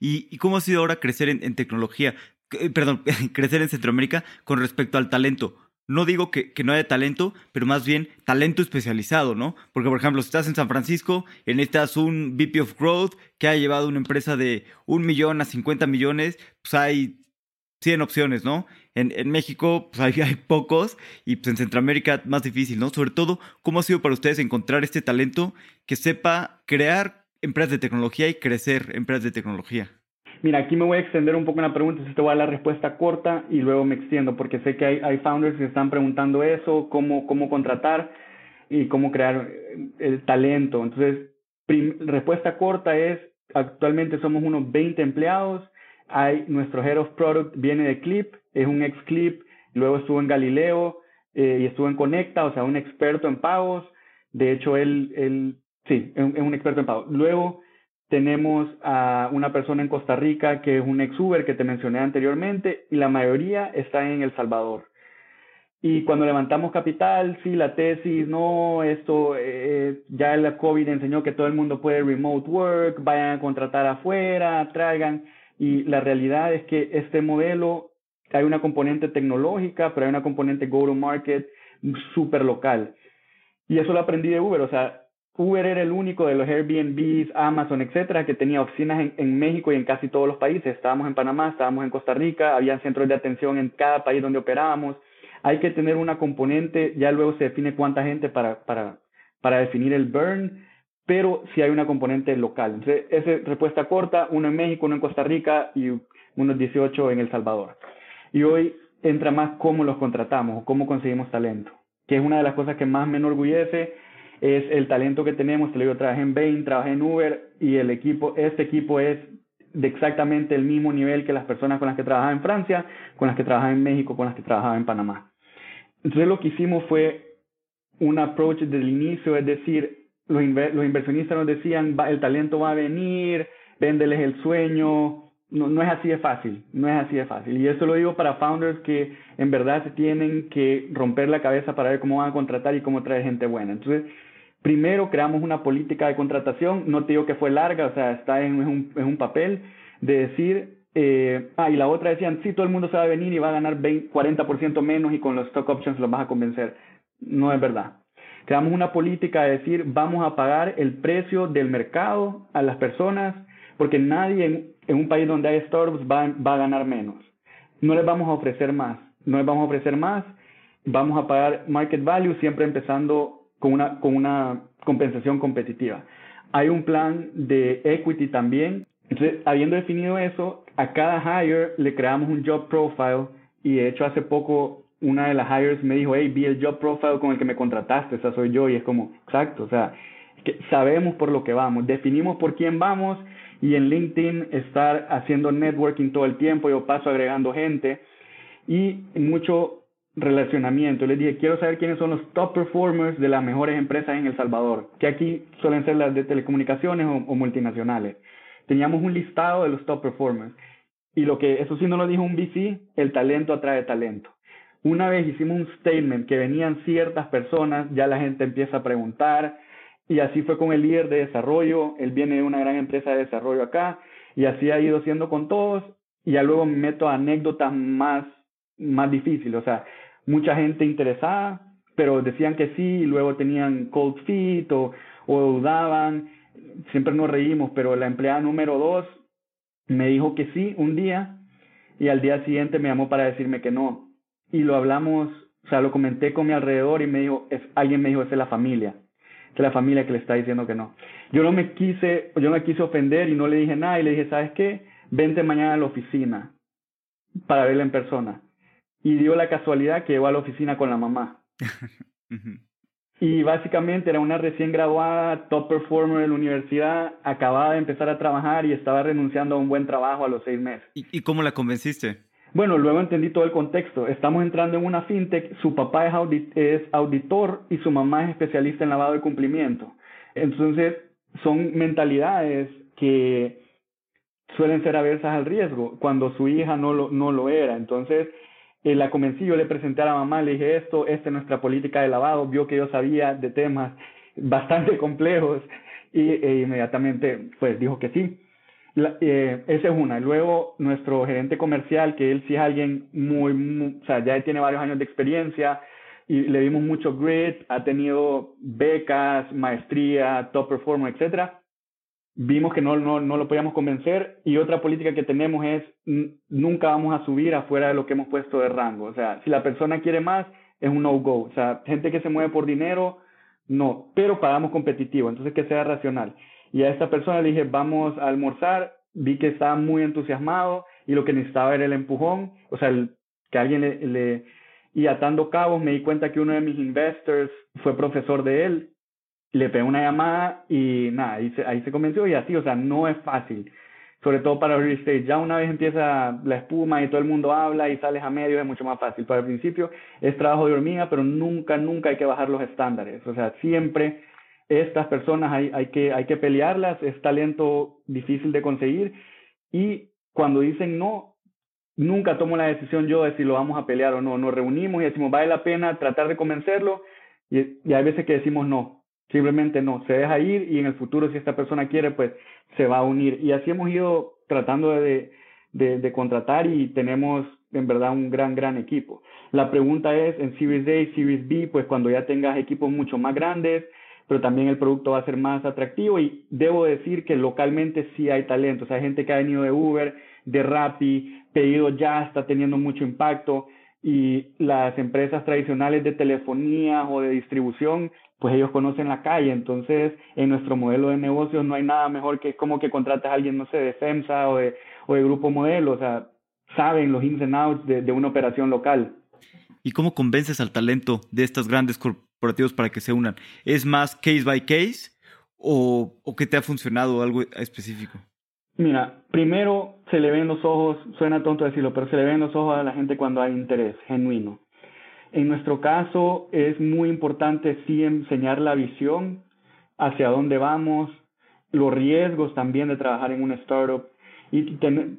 S2: ¿Y, cómo ha sido ahora crecer en, tecnología? Eh, perdón, crecer en Centroamérica con respecto al talento. No digo que, no haya talento, pero más bien talento especializado, ¿no? Porque, por ejemplo, si estás en San Francisco y necesitas un VP of Growth que ha llevado una empresa de un millón a 50 millones, pues hay 100 opciones, ¿no? En, México pues hay, hay, pocos y pues en Centroamérica más difícil, ¿no? Sobre todo, ¿cómo ha sido para ustedes encontrar este talento que sepa crear empresas de tecnología y crecer empresas de tecnología?
S1: Mira, aquí me voy a extender un poco en la pregunta, si te voy a dar la respuesta corta y luego me extiendo, porque sé que hay, hay founders que están preguntando eso, cómo, cómo contratar y cómo crear el talento. Entonces, respuesta corta es, actualmente somos unos 20 empleados, hay nuestro Head of Product viene de Clip, es un ex Clip, luego estuvo en Galileo eh, y estuvo en Conecta, o sea, un experto en pagos. De hecho, él, él sí, es un, experto en pagos. Luego tenemos a una persona en Costa Rica que es un ex Uber que te mencioné anteriormente y la mayoría está en El Salvador. Y cuando levantamos capital, sí, la tesis, no, esto, eh, ya la COVID enseñó que todo el mundo puede remote work, vayan a contratar afuera, traigan. Y la realidad es que este modelo, hay una componente tecnológica, pero hay una componente go-to-market súper local. Y eso lo aprendí de Uber, o sea, Uber era el único de los Airbnbs, Amazon, etcétera, que tenía oficinas en, en, México y en casi todos los países. Estábamos en Panamá, estábamos en Costa Rica, había centros de atención en cada país donde operábamos. Hay que tener una componente, ya luego se define cuánta gente para, para, para definir el burn, pero si hay una componente local. Entonces, esa respuesta corta, uno en México, uno en Costa Rica y unos 18 en El Salvador. Y hoy entra más cómo los contratamos o cómo conseguimos talento, que es una de las cosas que más me enorgullece, es el talento que tenemos. Te lo digo, trabajé en Bain, trabajé en Uber y el equipo, este equipo es de exactamente el mismo nivel que las personas con las que trabajaba en Francia, con las que trabajaba en México, con las que trabajaba en Panamá. Entonces lo que hicimos fue un approach desde el inicio, es decir, los, los inversionistas nos decían, el talento va a venir, véndeles el sueño. No, no es así de fácil, no es así de fácil. Y eso lo digo para founders que en verdad se tienen que romper la cabeza para ver cómo van a contratar y cómo traer gente buena. Entonces, primero creamos una política de contratación, no te digo que fue larga, o sea, está en, un, en un papel, de decir, eh, ah, y la otra decían, sí, todo el mundo se va a venir y va a ganar 20, 40% menos y con los stock options los vas a convencer. No es verdad. Creamos una política de decir, vamos a pagar el precio del mercado a las personas, porque nadie en, un país donde hay startups va, va a ganar menos. No les vamos a ofrecer más, no les vamos a ofrecer más, vamos a pagar market value siempre empezando con una, con una compensación competitiva. Hay un plan de equity también. Entonces, habiendo definido eso, a cada hire le creamos un job profile y de hecho hace poco una de las hires me dijo, hey, vi el job profile con el que me contrataste, esa soy yo, y es como, exacto, o sea, sabemos por lo que vamos, definimos por quién vamos, y en LinkedIn estar haciendo networking todo el tiempo, yo paso agregando gente, y mucho relacionamiento. Les dije, quiero saber quiénes son los top performers de las mejores empresas en El Salvador, que aquí suelen ser las de telecomunicaciones o, o multinacionales. Teníamos un listado de los top performers. Y lo que, eso sí no lo dijo un VC, el talento atrae talento. Una vez hicimos un statement que venían ciertas personas, ya la gente empieza a preguntar, y así fue con el líder de desarrollo, él viene de una gran empresa de desarrollo acá, y así ha ido siendo con todos, y ya luego me meto anécdotas más, más difíciles, o sea, mucha gente interesada, pero decían que sí, y luego tenían cold feet o, o dudaban, siempre nos reímos, pero la empleada número dos me dijo que sí un día, y al día siguiente me llamó para decirme que no, y lo hablamos, o sea, lo comenté con mi alrededor y me dijo, es, alguien me dijo, es la familia, es la familia que le está diciendo que no. Yo no me quise, yo me quise ofender y no le dije nada y le dije, ¿sabes qué? Vente mañana a la oficina para verla en persona. Y dio la casualidad que llegó a la oficina con la mamá. y básicamente era una recién graduada, top performer de la universidad, acababa de empezar a trabajar y estaba renunciando a un buen trabajo a los seis meses.
S2: ¿Y, y cómo la convenciste?
S1: Bueno, luego entendí todo el contexto. Estamos entrando en una fintech, su papá es, es auditor y su mamá es especialista en lavado de cumplimiento. Entonces, son mentalidades que suelen ser aversas al riesgo cuando su hija no lo, no lo era. Entonces, eh, la convencí, yo le presenté a la mamá, le dije esto, esta es nuestra política de lavado, vio que yo sabía de temas bastante complejos y e inmediatamente pues dijo que sí. Eh, esa es una. Luego, nuestro gerente comercial, que él sí es alguien muy, muy, o sea, ya tiene varios años de experiencia y le dimos mucho grit, ha tenido becas, maestría, top performer, etcétera. Vimos que no, no, no lo podíamos convencer y otra política que tenemos es nunca vamos a subir afuera de lo que hemos puesto de rango. O sea, si la persona quiere más, es un no-go. O sea, gente que se mueve por dinero, no, pero pagamos competitivo, entonces que sea racional. Y a esta persona le dije, vamos a almorzar, vi que estaba muy entusiasmado y lo que necesitaba era el empujón, o sea, el, que alguien le, le... Y atando cabos me di cuenta que uno de mis investors fue profesor de él, le pegué una llamada y nada, ahí se, ahí se convenció y así, o sea, no es fácil, sobre todo para real estate. Ya una vez empieza la espuma y todo el mundo habla y sales a medio es mucho más fácil. Para el principio es trabajo de hormiga, pero nunca, nunca hay que bajar los estándares. O sea, siempre estas personas hay, hay, que, hay que pelearlas, es talento difícil de conseguir. Y cuando dicen no, nunca tomo la decisión yo de si lo vamos a pelear o no, nos reunimos y decimos vale la pena tratar de convencerlo y, y hay veces que decimos no, simplemente no, se deja ir y en el futuro si esta persona quiere pues se va a unir. Y así hemos ido tratando de, de, contratar y tenemos en verdad un gran, gran equipo. La pregunta es, en Series A, Series B, pues cuando ya tengas equipos mucho más grandes, pero también el producto va a ser más atractivo y debo decir que localmente sí hay talento, o sea, hay gente que ha venido de Uber, de Rappi, pedido ya está teniendo mucho impacto y las empresas tradicionales de telefonía o de distribución, pues ellos conocen la calle, entonces en nuestro modelo de negocios no hay nada mejor que como que contrates a alguien, no sé, de FEMSA o de, o de Grupo Modelo, o sea, saben los ins and outs de, de una operación local.
S2: ¿Y cómo convences al talento de estas grandes corporativos para que se unan? ¿Es más case by case o, o que te ha funcionado algo específico?
S1: Mira, primero se le ven los ojos, suena tonto decirlo, pero se le ven los ojos a la gente cuando hay interés genuino. En nuestro caso es muy importante sí enseñar la visión hacia dónde vamos, los riesgos también de trabajar en una startup y tener,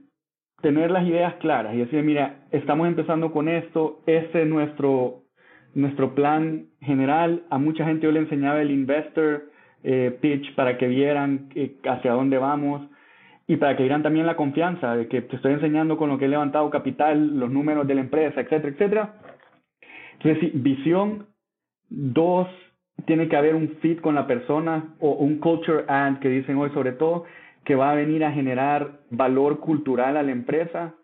S1: tener las ideas claras y decir, mira, estamos empezando con esto, este es nuestro, nuestro plan general. A mucha gente yo le enseñaba el investor eh, pitch para que vieran eh, hacia dónde vamos y para que vieran también la confianza de que te estoy enseñando con lo que he levantado capital, los números de la empresa, etcétera, etcétera. Entonces, visión. Dos, tiene que haber un fit con la persona o un culture ad que dicen hoy sobre todo, que va a venir a generar valor cultural a la empresa.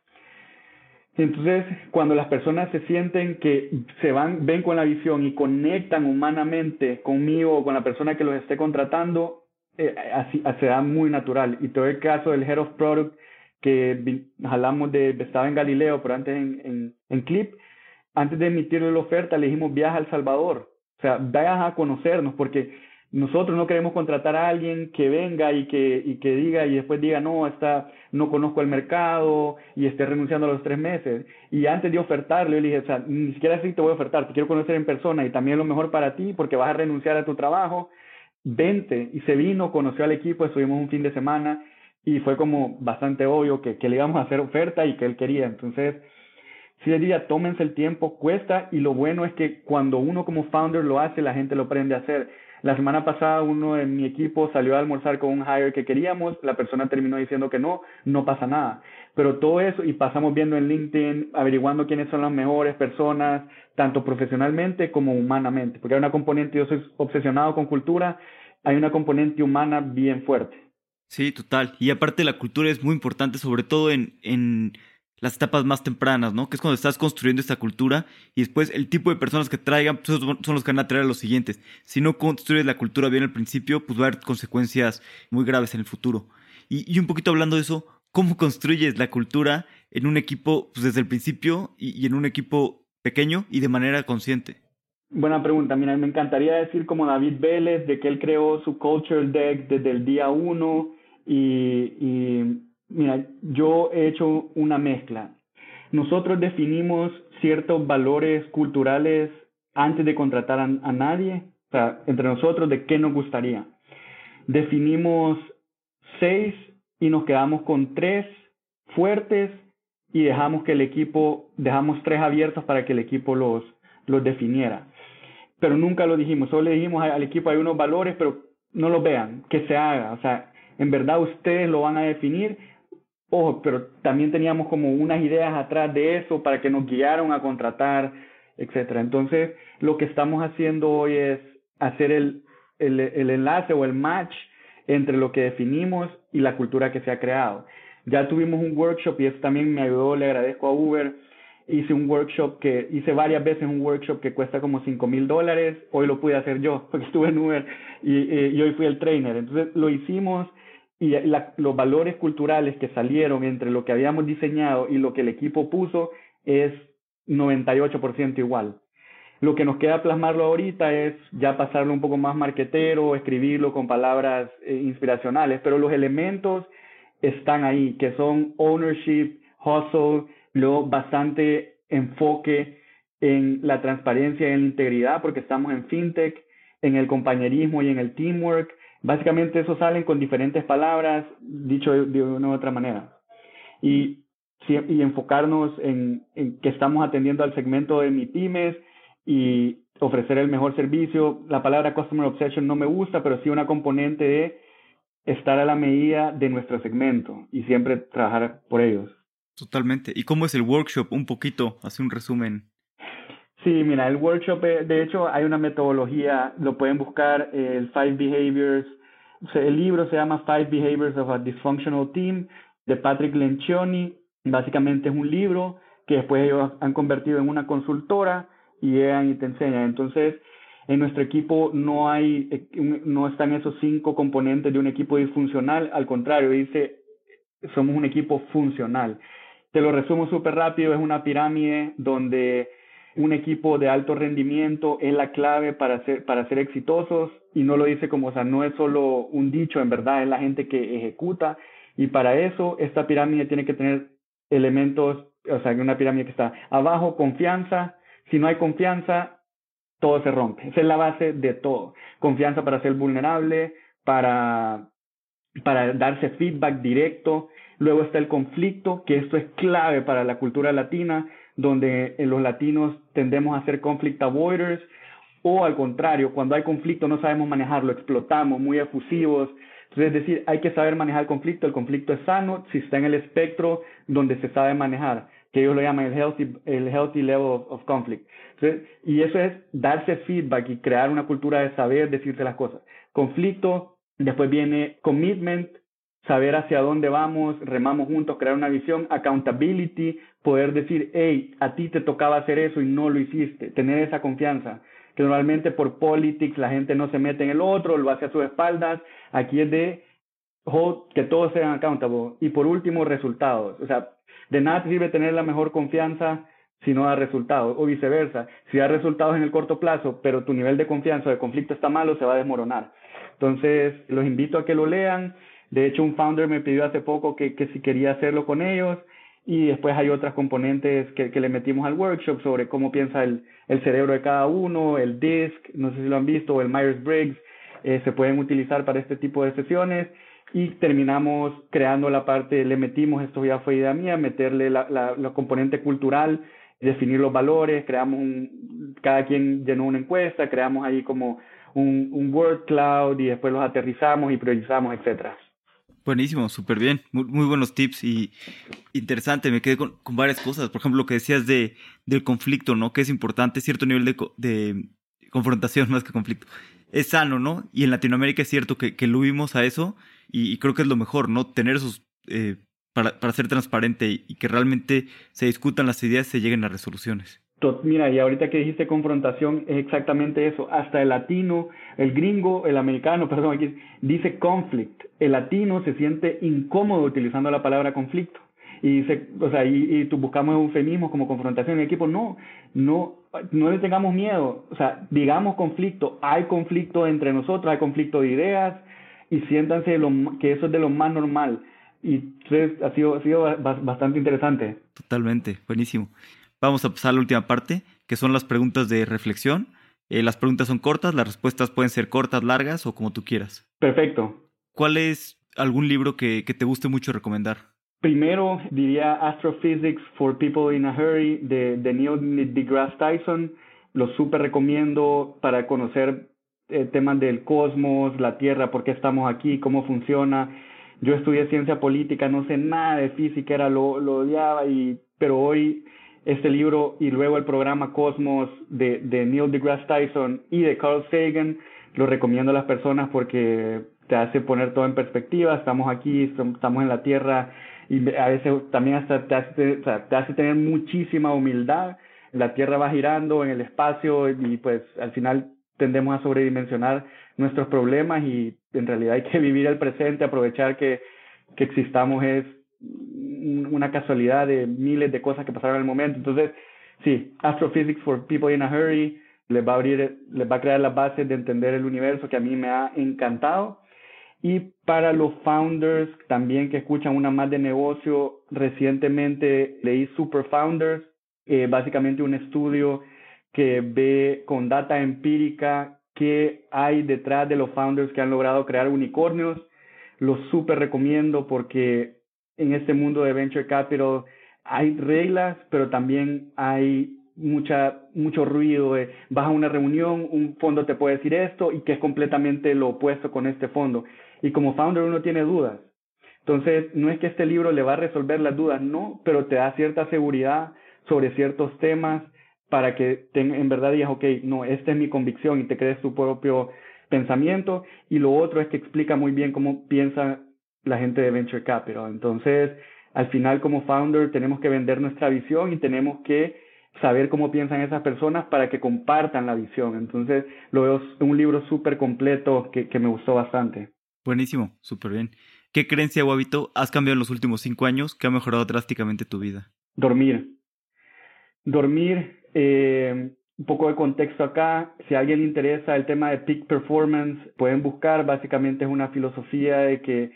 S1: Entonces, cuando las personas se sienten que se van, ven con la visión y conectan humanamente conmigo o con la persona que los esté contratando, eh, así se da muy natural. Y todo el caso del Head of Product que hablamos de, estaba en Galileo, pero antes en, en, en Clip, antes de emitirle la oferta le dijimos viaja a El Salvador. O sea, vayas a conocernos porque nosotros no queremos contratar a alguien que venga y que, y que diga y después diga, no, está, no conozco el mercado y esté renunciando a los tres meses. Y antes de ofertarle, yo le dije, o sea, ni siquiera así te voy a ofertar, te quiero conocer en persona y también lo mejor para ti porque vas a renunciar a tu trabajo. Vente. Y se vino, conoció al equipo, estuvimos un fin de semana y fue como bastante obvio que, que le íbamos a hacer oferta y que él quería. Entonces, sí diría, tómense el tiempo, cuesta y lo bueno es que cuando uno como founder lo hace, la gente lo aprende a hacer la semana pasada uno de mi equipo salió a almorzar con un hire que queríamos, la persona terminó diciendo que no, no pasa nada. Pero todo eso y pasamos viendo en LinkedIn, averiguando quiénes son las mejores personas, tanto profesionalmente como humanamente, porque hay una componente, yo soy obsesionado con cultura, hay una componente humana bien fuerte.
S2: Sí, total. Y aparte la cultura es muy importante, sobre todo en, en las etapas más tempranas, ¿no? Que es cuando estás construyendo esta cultura y después el tipo de personas que traigan pues, son los que van a traer a los siguientes. Si no construyes la cultura bien al principio, pues va a haber consecuencias muy graves en el futuro. Y, un poquito hablando de eso, ¿cómo construyes la cultura en un equipo pues, desde el principio y, en un equipo pequeño y de manera consciente?
S1: Buena pregunta. Mira, me encantaría decir como David Vélez, de que él creó su Culture Deck desde el día uno y Mira, yo he hecho una mezcla. Nosotros definimos ciertos valores culturales antes de contratar a, nadie, o sea, entre nosotros de qué nos gustaría. Definimos seis y nos quedamos con tres fuertes y dejamos que el equipo, dejamos tres abiertos para que el equipo los, los definiera. Pero nunca lo dijimos, solo le dijimos al equipo hay unos valores, pero no los vean, que se haga. O sea, en verdad ustedes lo van a definir Ojo, pero también teníamos como unas ideas atrás de eso para que nos guiaran a contratar, etcétera. Entonces, lo que estamos haciendo hoy es hacer el, el, el enlace o el match entre lo que definimos y la cultura que se ha creado. Ya tuvimos un workshop y eso también me ayudó, le agradezco a Uber. Hice un workshop que, hice varias veces un workshop que cuesta como 5 mil dólares. Hoy lo pude hacer yo, porque estuve en Uber y, y hoy fui el trainer. Entonces lo hicimos y los valores culturales que salieron entre lo que habíamos diseñado y lo que el equipo puso es 98% igual. Lo que nos queda plasmarlo ahorita es ya pasarlo un poco más marquetero, escribirlo con palabras eh, inspiracionales, pero los elementos están ahí, que son ownership, hustle, luego bastante enfoque en la transparencia y en la integridad, porque estamos en fintech, en el compañerismo y en el teamwork, Básicamente eso salen con diferentes palabras, dicho de, una u otra manera. Y, y enfocarnos en, en, que estamos atendiendo al segmento de mi pymes y ofrecer el mejor servicio. La palabra Customer Obsession no me gusta, pero sí una componente de estar a la medida de nuestro segmento y siempre trabajar por ellos.
S2: Totalmente. ¿Y cómo es el workshop? Un poquito, hace un resumen.
S1: Sí, mira, el workshop, eh, de hecho, hay una metodología, lo pueden buscar, el Five Behaviors, el libro se llama Five Behaviors of a Dysfunctional Team, de Patrick Lencioni. Básicamente es un libro que después ellos han convertido en una consultora y llegan y te enseñan. Entonces, en nuestro equipo no hay, eh, no están esos cinco componentes de un equipo disfuncional, al contrario, dice, somos un equipo funcional. Te lo resumo súper rápido, es una pirámide donde un equipo de alto rendimiento es la clave para ser, para ser exitosos y no lo dice como, o sea, no es solo un dicho, en verdad es la gente que ejecuta y para eso esta pirámide tiene que tener elementos, o sea, una pirámide que está abajo, confianza, si no hay confianza, todo se rompe. Esa es la base de todo. Confianza para ser vulnerable, para, para darse feedback directo. Luego está el conflicto, que esto es clave para la cultura latina, donde los latinos tendemos a ser conflict avoiders, o al contrario, cuando hay conflicto no sabemos manejarlo, explotamos, muy efusivos. Entonces, es decir, hay que saber manejar el conflicto. El conflicto es sano si está en el espectro donde se sabe manejar que ellos lo llaman el healthy, el healthy level of, conflict. y eso es darse feedback y crear una cultura de saber decirse las cosas. Conflicto, después viene commitment, saber hacia dónde vamos, remamos juntos, crear una visión, accountability, poder decir, hey, a ti te tocaba hacer eso y no lo hiciste, tener esa confianza. Que normalmente por politics la gente no se mete en el otro, lo hace a sus espaldas. Aquí es de que todos sean accountable. Y por último, resultados. O sea, de nada sirve tener la mejor confianza si no da resultados, o viceversa. Si da resultados en el corto plazo, pero tu nivel de confianza o de conflicto está malo, se va a desmoronar. Entonces, los invito a que lo lean. De hecho, un founder me pidió hace poco que, que si quería hacerlo con ellos. Y después hay otras componentes que, que le metimos al workshop sobre cómo piensa el, el cerebro de cada uno, el DISC, no sé si lo han visto, o el Myers-Briggs, eh, se pueden utilizar para este tipo de sesiones y terminamos creando la parte, le metimos, esto ya fue idea mía, meterle la, la, componente cultural, definir los valores, creamos un, cada quien llenó una encuesta, creamos ahí como un, un word cloud y después los aterrizamos y priorizamos, etcétera.
S2: Buenísimo, súper bien, muy, buenos tips y interesante, me quedé con, con, varias cosas, por ejemplo, lo que decías de, del conflicto, ¿no? Que es importante, cierto nivel de, de confrontación más que conflicto. Es sano, ¿no? Y en Latinoamérica es cierto que, que lo vimos a eso y, creo que es lo mejor, ¿no? Tener esos, eh, para, para ser transparente y, que realmente se discutan las ideas y se lleguen a resoluciones.
S1: Mira, y ahorita que dijiste confrontación, es exactamente eso. Hasta el latino, el gringo, el americano, perdón, aquí dice conflict. El latino se siente incómodo utilizando la palabra conflicto. Y dice, o sea, y, y tú buscamos eufemismos como confrontación en equipo. No, no, no le tengamos miedo. O sea, digamos conflicto. Hay conflicto entre nosotros, hay conflicto de ideas, y siéntanse lo, que eso es de lo más normal. Y ha sido, ha sido bastante interesante.
S2: Totalmente, buenísimo. Vamos a pasar a la última parte, que son las preguntas de reflexión. Eh, las preguntas son cortas, las respuestas pueden ser cortas, largas o como tú quieras.
S1: Perfecto.
S2: ¿Cuál es algún libro que, que te guste mucho recomendar?
S1: Primero diría Astrophysics for People in a Hurry de, de Neil deGrasse Tyson. Lo súper recomiendo para conocer eh, temas del cosmos, la Tierra, por qué estamos aquí, cómo funciona. Yo estudié ciencia política, no sé nada de física, era lo, lo odiaba, y, pero hoy este libro y luego el programa Cosmos de, de Neil deGrasse Tyson y de Carl Sagan, lo recomiendo a las personas porque te hace poner todo en perspectiva, estamos aquí, estamos en la Tierra y a veces también hasta te hace, te hace tener muchísima humildad. La Tierra va girando en el espacio y pues al final tendemos a sobredimensionar nuestros problemas y en realidad hay que vivir el presente, aprovechar que, que existamos es una casualidad de miles de cosas que pasaron en el momento. Entonces, sí, Astrophysics for People in a Hurry les va a abrir, les va a crear las bases de entender el universo que a mí me ha encantado. Y para los founders también que escuchan una más de negocio, recientemente leí Super Founders, eh, básicamente un estudio que ve con data empírica qué hay detrás de los founders que han logrado crear unicornios. Lo súper recomiendo porque en este mundo de venture capital hay reglas, pero también hay mucha, mucho ruido. vas a una reunión, un fondo te puede decir esto y que es completamente lo opuesto con este fondo. Y como founder uno tiene dudas. Entonces, no es que este libro le va a resolver las dudas, no, pero te da cierta seguridad sobre ciertos temas para que en verdad digas, ok, no, esta es mi convicción y te crees tu propio pensamiento. Y lo otro es que explica muy bien cómo piensa la gente de Venture Capital. Entonces, al final como founder tenemos que vender nuestra visión y tenemos que saber cómo piensan esas personas para que compartan la visión. Entonces, lo veo un libro súper completo que, que me gustó bastante.
S2: Buenísimo, súper bien. ¿Qué creencia o hábito has cambiado en los últimos cinco años que ha mejorado drásticamente tu vida?
S1: Dormir. Dormir, eh, un poco de contexto acá, si a alguien le interesa el tema de peak performance, pueden buscar, básicamente es una filosofía de que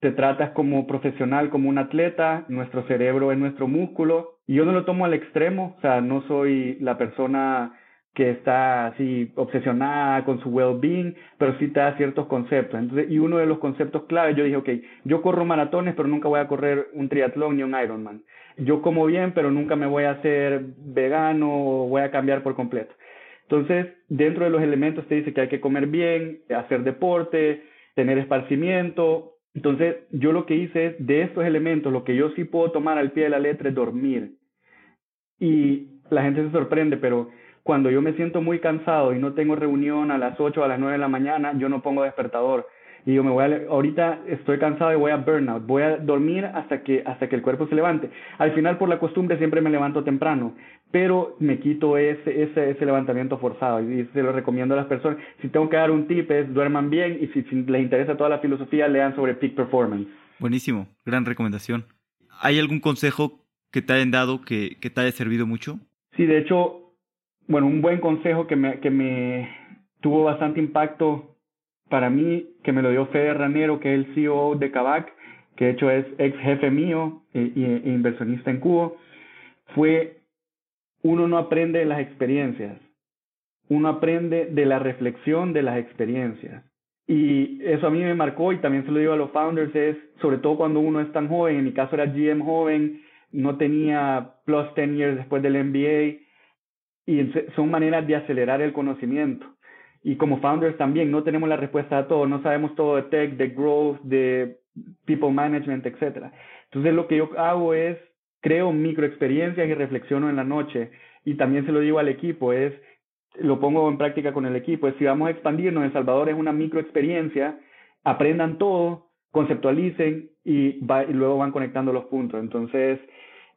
S1: te tratas como profesional, como un atleta, nuestro cerebro es nuestro músculo, y yo no lo tomo al extremo, o sea, no soy la persona que está así obsesionada con su well-being, pero sí te da ciertos conceptos. Entonces, y uno de los conceptos clave, yo dije, ok, yo corro maratones, pero nunca voy a correr un triatlón ni un Ironman. Yo como bien, pero nunca me voy a hacer vegano o voy a cambiar por completo. Entonces, dentro de los elementos te dice que hay que comer bien, hacer deporte, tener esparcimiento. Entonces, yo lo que hice es, de estos elementos, lo que yo sí puedo tomar al pie de la letra es dormir. Y la gente se sorprende, pero cuando yo me siento muy cansado y no tengo reunión a las 8 o a las 9 de la mañana, yo no pongo despertador. Y yo me voy a, ahorita estoy cansado y voy a burnout, voy a dormir hasta que, hasta que el cuerpo se levante. Al final, por la costumbre, siempre me levanto temprano, pero me quito ese, ese, ese levantamiento forzado y se lo recomiendo a las personas. Si tengo que dar un tip es duerman bien y si, les interesa toda la filosofía, lean sobre peak performance.
S2: Buenísimo, gran recomendación. ¿Hay algún consejo que te hayan dado que, que te haya servido mucho?
S1: Sí, de hecho, bueno, un buen consejo que me, que me tuvo bastante impacto para mí, que me lo dio Fede Ranero, que es el CEO de Kavak, que de hecho es ex jefe mío e, e, inversionista en Cubo, fue uno no aprende de las experiencias, uno aprende de la reflexión de las experiencias. Y eso a mí me marcó y también se lo digo a los founders, es sobre todo cuando uno es tan joven, en mi caso era GM joven, no tenía plus 10 years después del MBA, y son maneras de acelerar el conocimiento. Y como founders también no tenemos la respuesta a todo, no sabemos todo de tech, de growth, de people management, etc. Entonces lo que yo hago es creo micro experiencias y reflexiono en la noche y también se lo digo al equipo, es lo pongo en práctica con el equipo, es si vamos a expandirnos, El Salvador es una micro experiencia, aprendan todo, conceptualicen y, y luego van conectando los puntos. Entonces,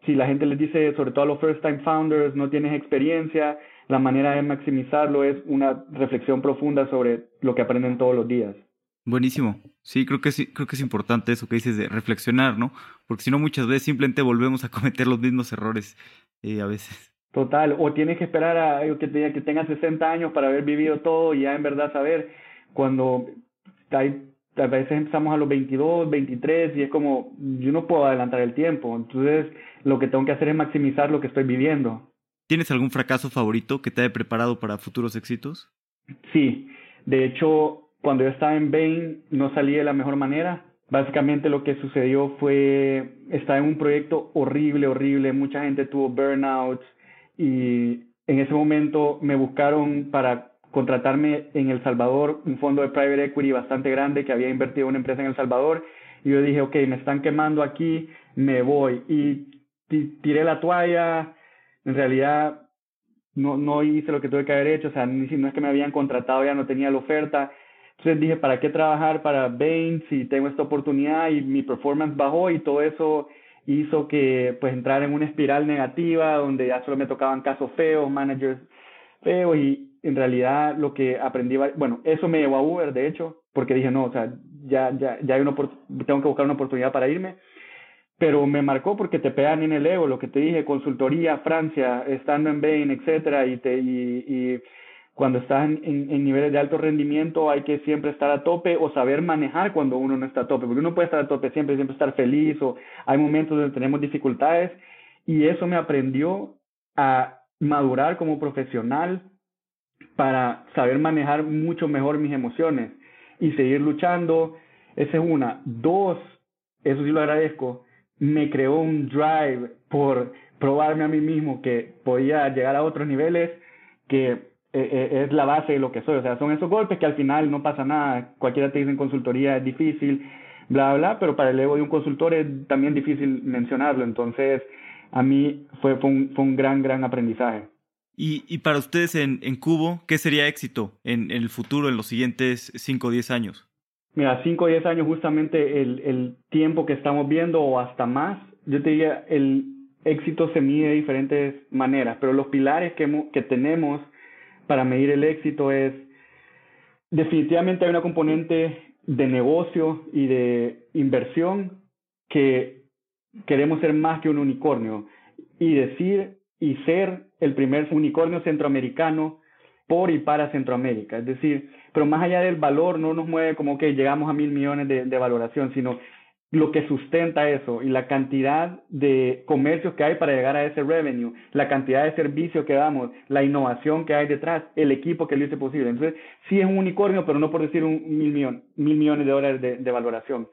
S1: si la gente les dice, sobre todo a los first time founders, no tienes experiencia, la manera de maximizarlo es una reflexión profunda sobre lo que aprenden todos los días.
S2: Buenísimo. Sí, creo que sí, creo que es importante eso que dices de reflexionar, ¿no? Porque si no muchas veces simplemente volvemos a cometer los mismos errores eh, a veces.
S1: Total, o tienes que esperar a que, que tengas 60 años para haber vivido todo y ya en verdad saber cuando hay a veces empezamos a los 22, 23 y es como, yo no puedo adelantar el tiempo, entonces lo que tengo que hacer es maximizar lo que estoy viviendo.
S2: ¿Tienes algún fracaso favorito que te haya preparado para futuros éxitos?
S1: Sí, de hecho, cuando yo estaba en Bain no salí de la mejor manera. Básicamente lo que sucedió fue, estaba en un proyecto horrible, horrible, mucha gente tuvo burnouts y en ese momento me buscaron para contratarme en El Salvador, un fondo de private equity bastante grande que había invertido en una empresa en El Salvador. Y yo dije, ok, me están quemando aquí, me voy. Y tiré la toalla. En realidad, no, no hice lo que tuve que haber hecho. O sea, ni, no es que me habían contratado, ya no tenía la oferta. Entonces dije, ¿para qué trabajar para Bain si tengo esta oportunidad? Y mi performance bajó y todo eso hizo que pues entrar en una espiral negativa donde ya solo me tocaban casos feos, managers feos y, en realidad lo que aprendí, bueno, eso me llevó a Uber, de hecho, porque dije, no, o sea, ya, ya, ya hay una, tengo que buscar una oportunidad para irme, pero me marcó porque te pegan en el ego, lo que te dije, consultoría, Francia, estando en Bain, etcétera, y, te, y, y cuando estás en, en, niveles de alto rendimiento hay que siempre estar a tope o saber manejar cuando uno no está a tope, porque uno puede estar a tope siempre, siempre estar feliz o hay momentos donde tenemos dificultades y eso me aprendió a madurar como profesional, para saber manejar mucho mejor mis emociones y seguir luchando. Esa es una. Dos, eso sí lo agradezco, me creó un drive por probarme a mí mismo que podía llegar a otros niveles que eh, eh, es la base de lo que soy. O sea, son esos golpes que al final no pasa nada. Cualquiera te dice en consultoría es difícil, bla, bla, pero para el ego de un consultor es también difícil mencionarlo. Entonces, a mí fue, fue, un, fue un gran, gran aprendizaje.
S2: Y, para ustedes en, en, Cubo, ¿qué sería éxito en, el futuro, en los siguientes 5 o 10 años?
S1: Mira, 5 o 10 años justamente el, el tiempo que estamos viendo o hasta más, yo te diría, el éxito se mide de diferentes maneras, pero los pilares que, que tenemos para medir el éxito es, definitivamente hay una componente de negocio y de inversión que queremos ser más que un unicornio y decir y ser el primer unicornio centroamericano por y para Centroamérica. Es decir, pero más allá del valor, no nos mueve como que llegamos a mil millones de, de valoración, sino lo que sustenta eso y la cantidad de comercios que hay para llegar a ese revenue, la cantidad de servicios que damos, la innovación que hay detrás, el equipo que lo hizo posible. Entonces, sí es un unicornio, pero no por decir un mil, millón, mil millones de dólares de, de valoración.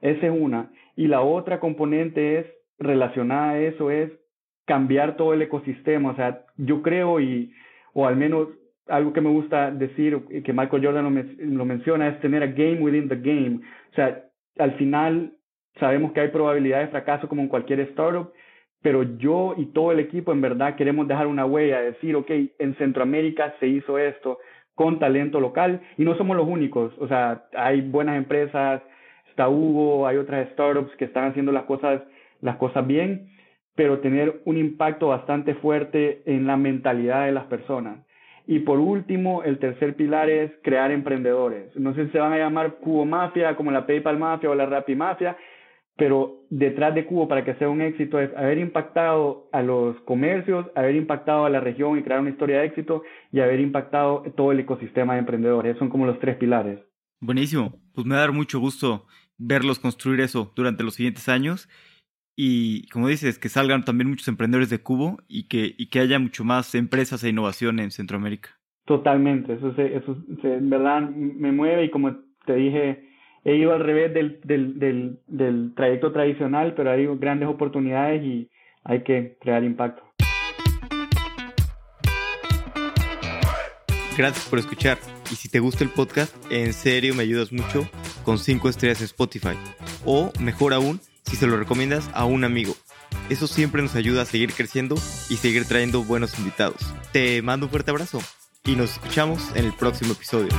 S1: Esa es una. Y la otra componente es relacionada a eso es cambiar todo el ecosistema. O sea, yo creo y, o al menos algo que me gusta decir, y que Michael Jordan lo, lo menciona, es tener a game within the game. O sea, al final sabemos que hay probabilidades de fracaso como en cualquier startup, pero yo y todo el equipo en verdad queremos dejar una huella, decir, ok, en Centroamérica se hizo esto con talento local y no somos los únicos, o sea, hay buenas empresas, está Hugo, hay otras startups que están haciendo las cosas, las cosas bien, pero tener un impacto bastante fuerte en la mentalidad de las personas. Y por último, el tercer pilar es crear emprendedores. No sé si se van a llamar Cubo Mafia, como la PayPal Mafia o la Rappi Mafia, pero detrás de Cubo para que sea un éxito es haber impactado a los comercios, haber impactado a la región y crear una historia de éxito y haber impactado todo el ecosistema de emprendedores. son como los tres pilares.
S2: Buenísimo. Pues me va a dar mucho gusto verlos construir eso durante los siguientes años y como dices, que salgan también muchos emprendedores de Cubo y que, y que haya mucho más empresas e innovación en Centroamérica.
S1: Totalmente, eso, se, eso se, en verdad me mueve y como te dije, he ido al revés del, del, del, del trayecto tradicional, pero hay grandes oportunidades y hay que crear impacto.
S2: Gracias por escuchar. Y si te gusta el podcast, en serio me ayudas mucho con 5 estrellas en Spotify. O mejor aún, si se lo recomiendas a un amigo. Eso siempre nos ayuda a seguir creciendo y seguir trayendo buenos invitados. Te mando un fuerte abrazo y nos escuchamos en el próximo episodio.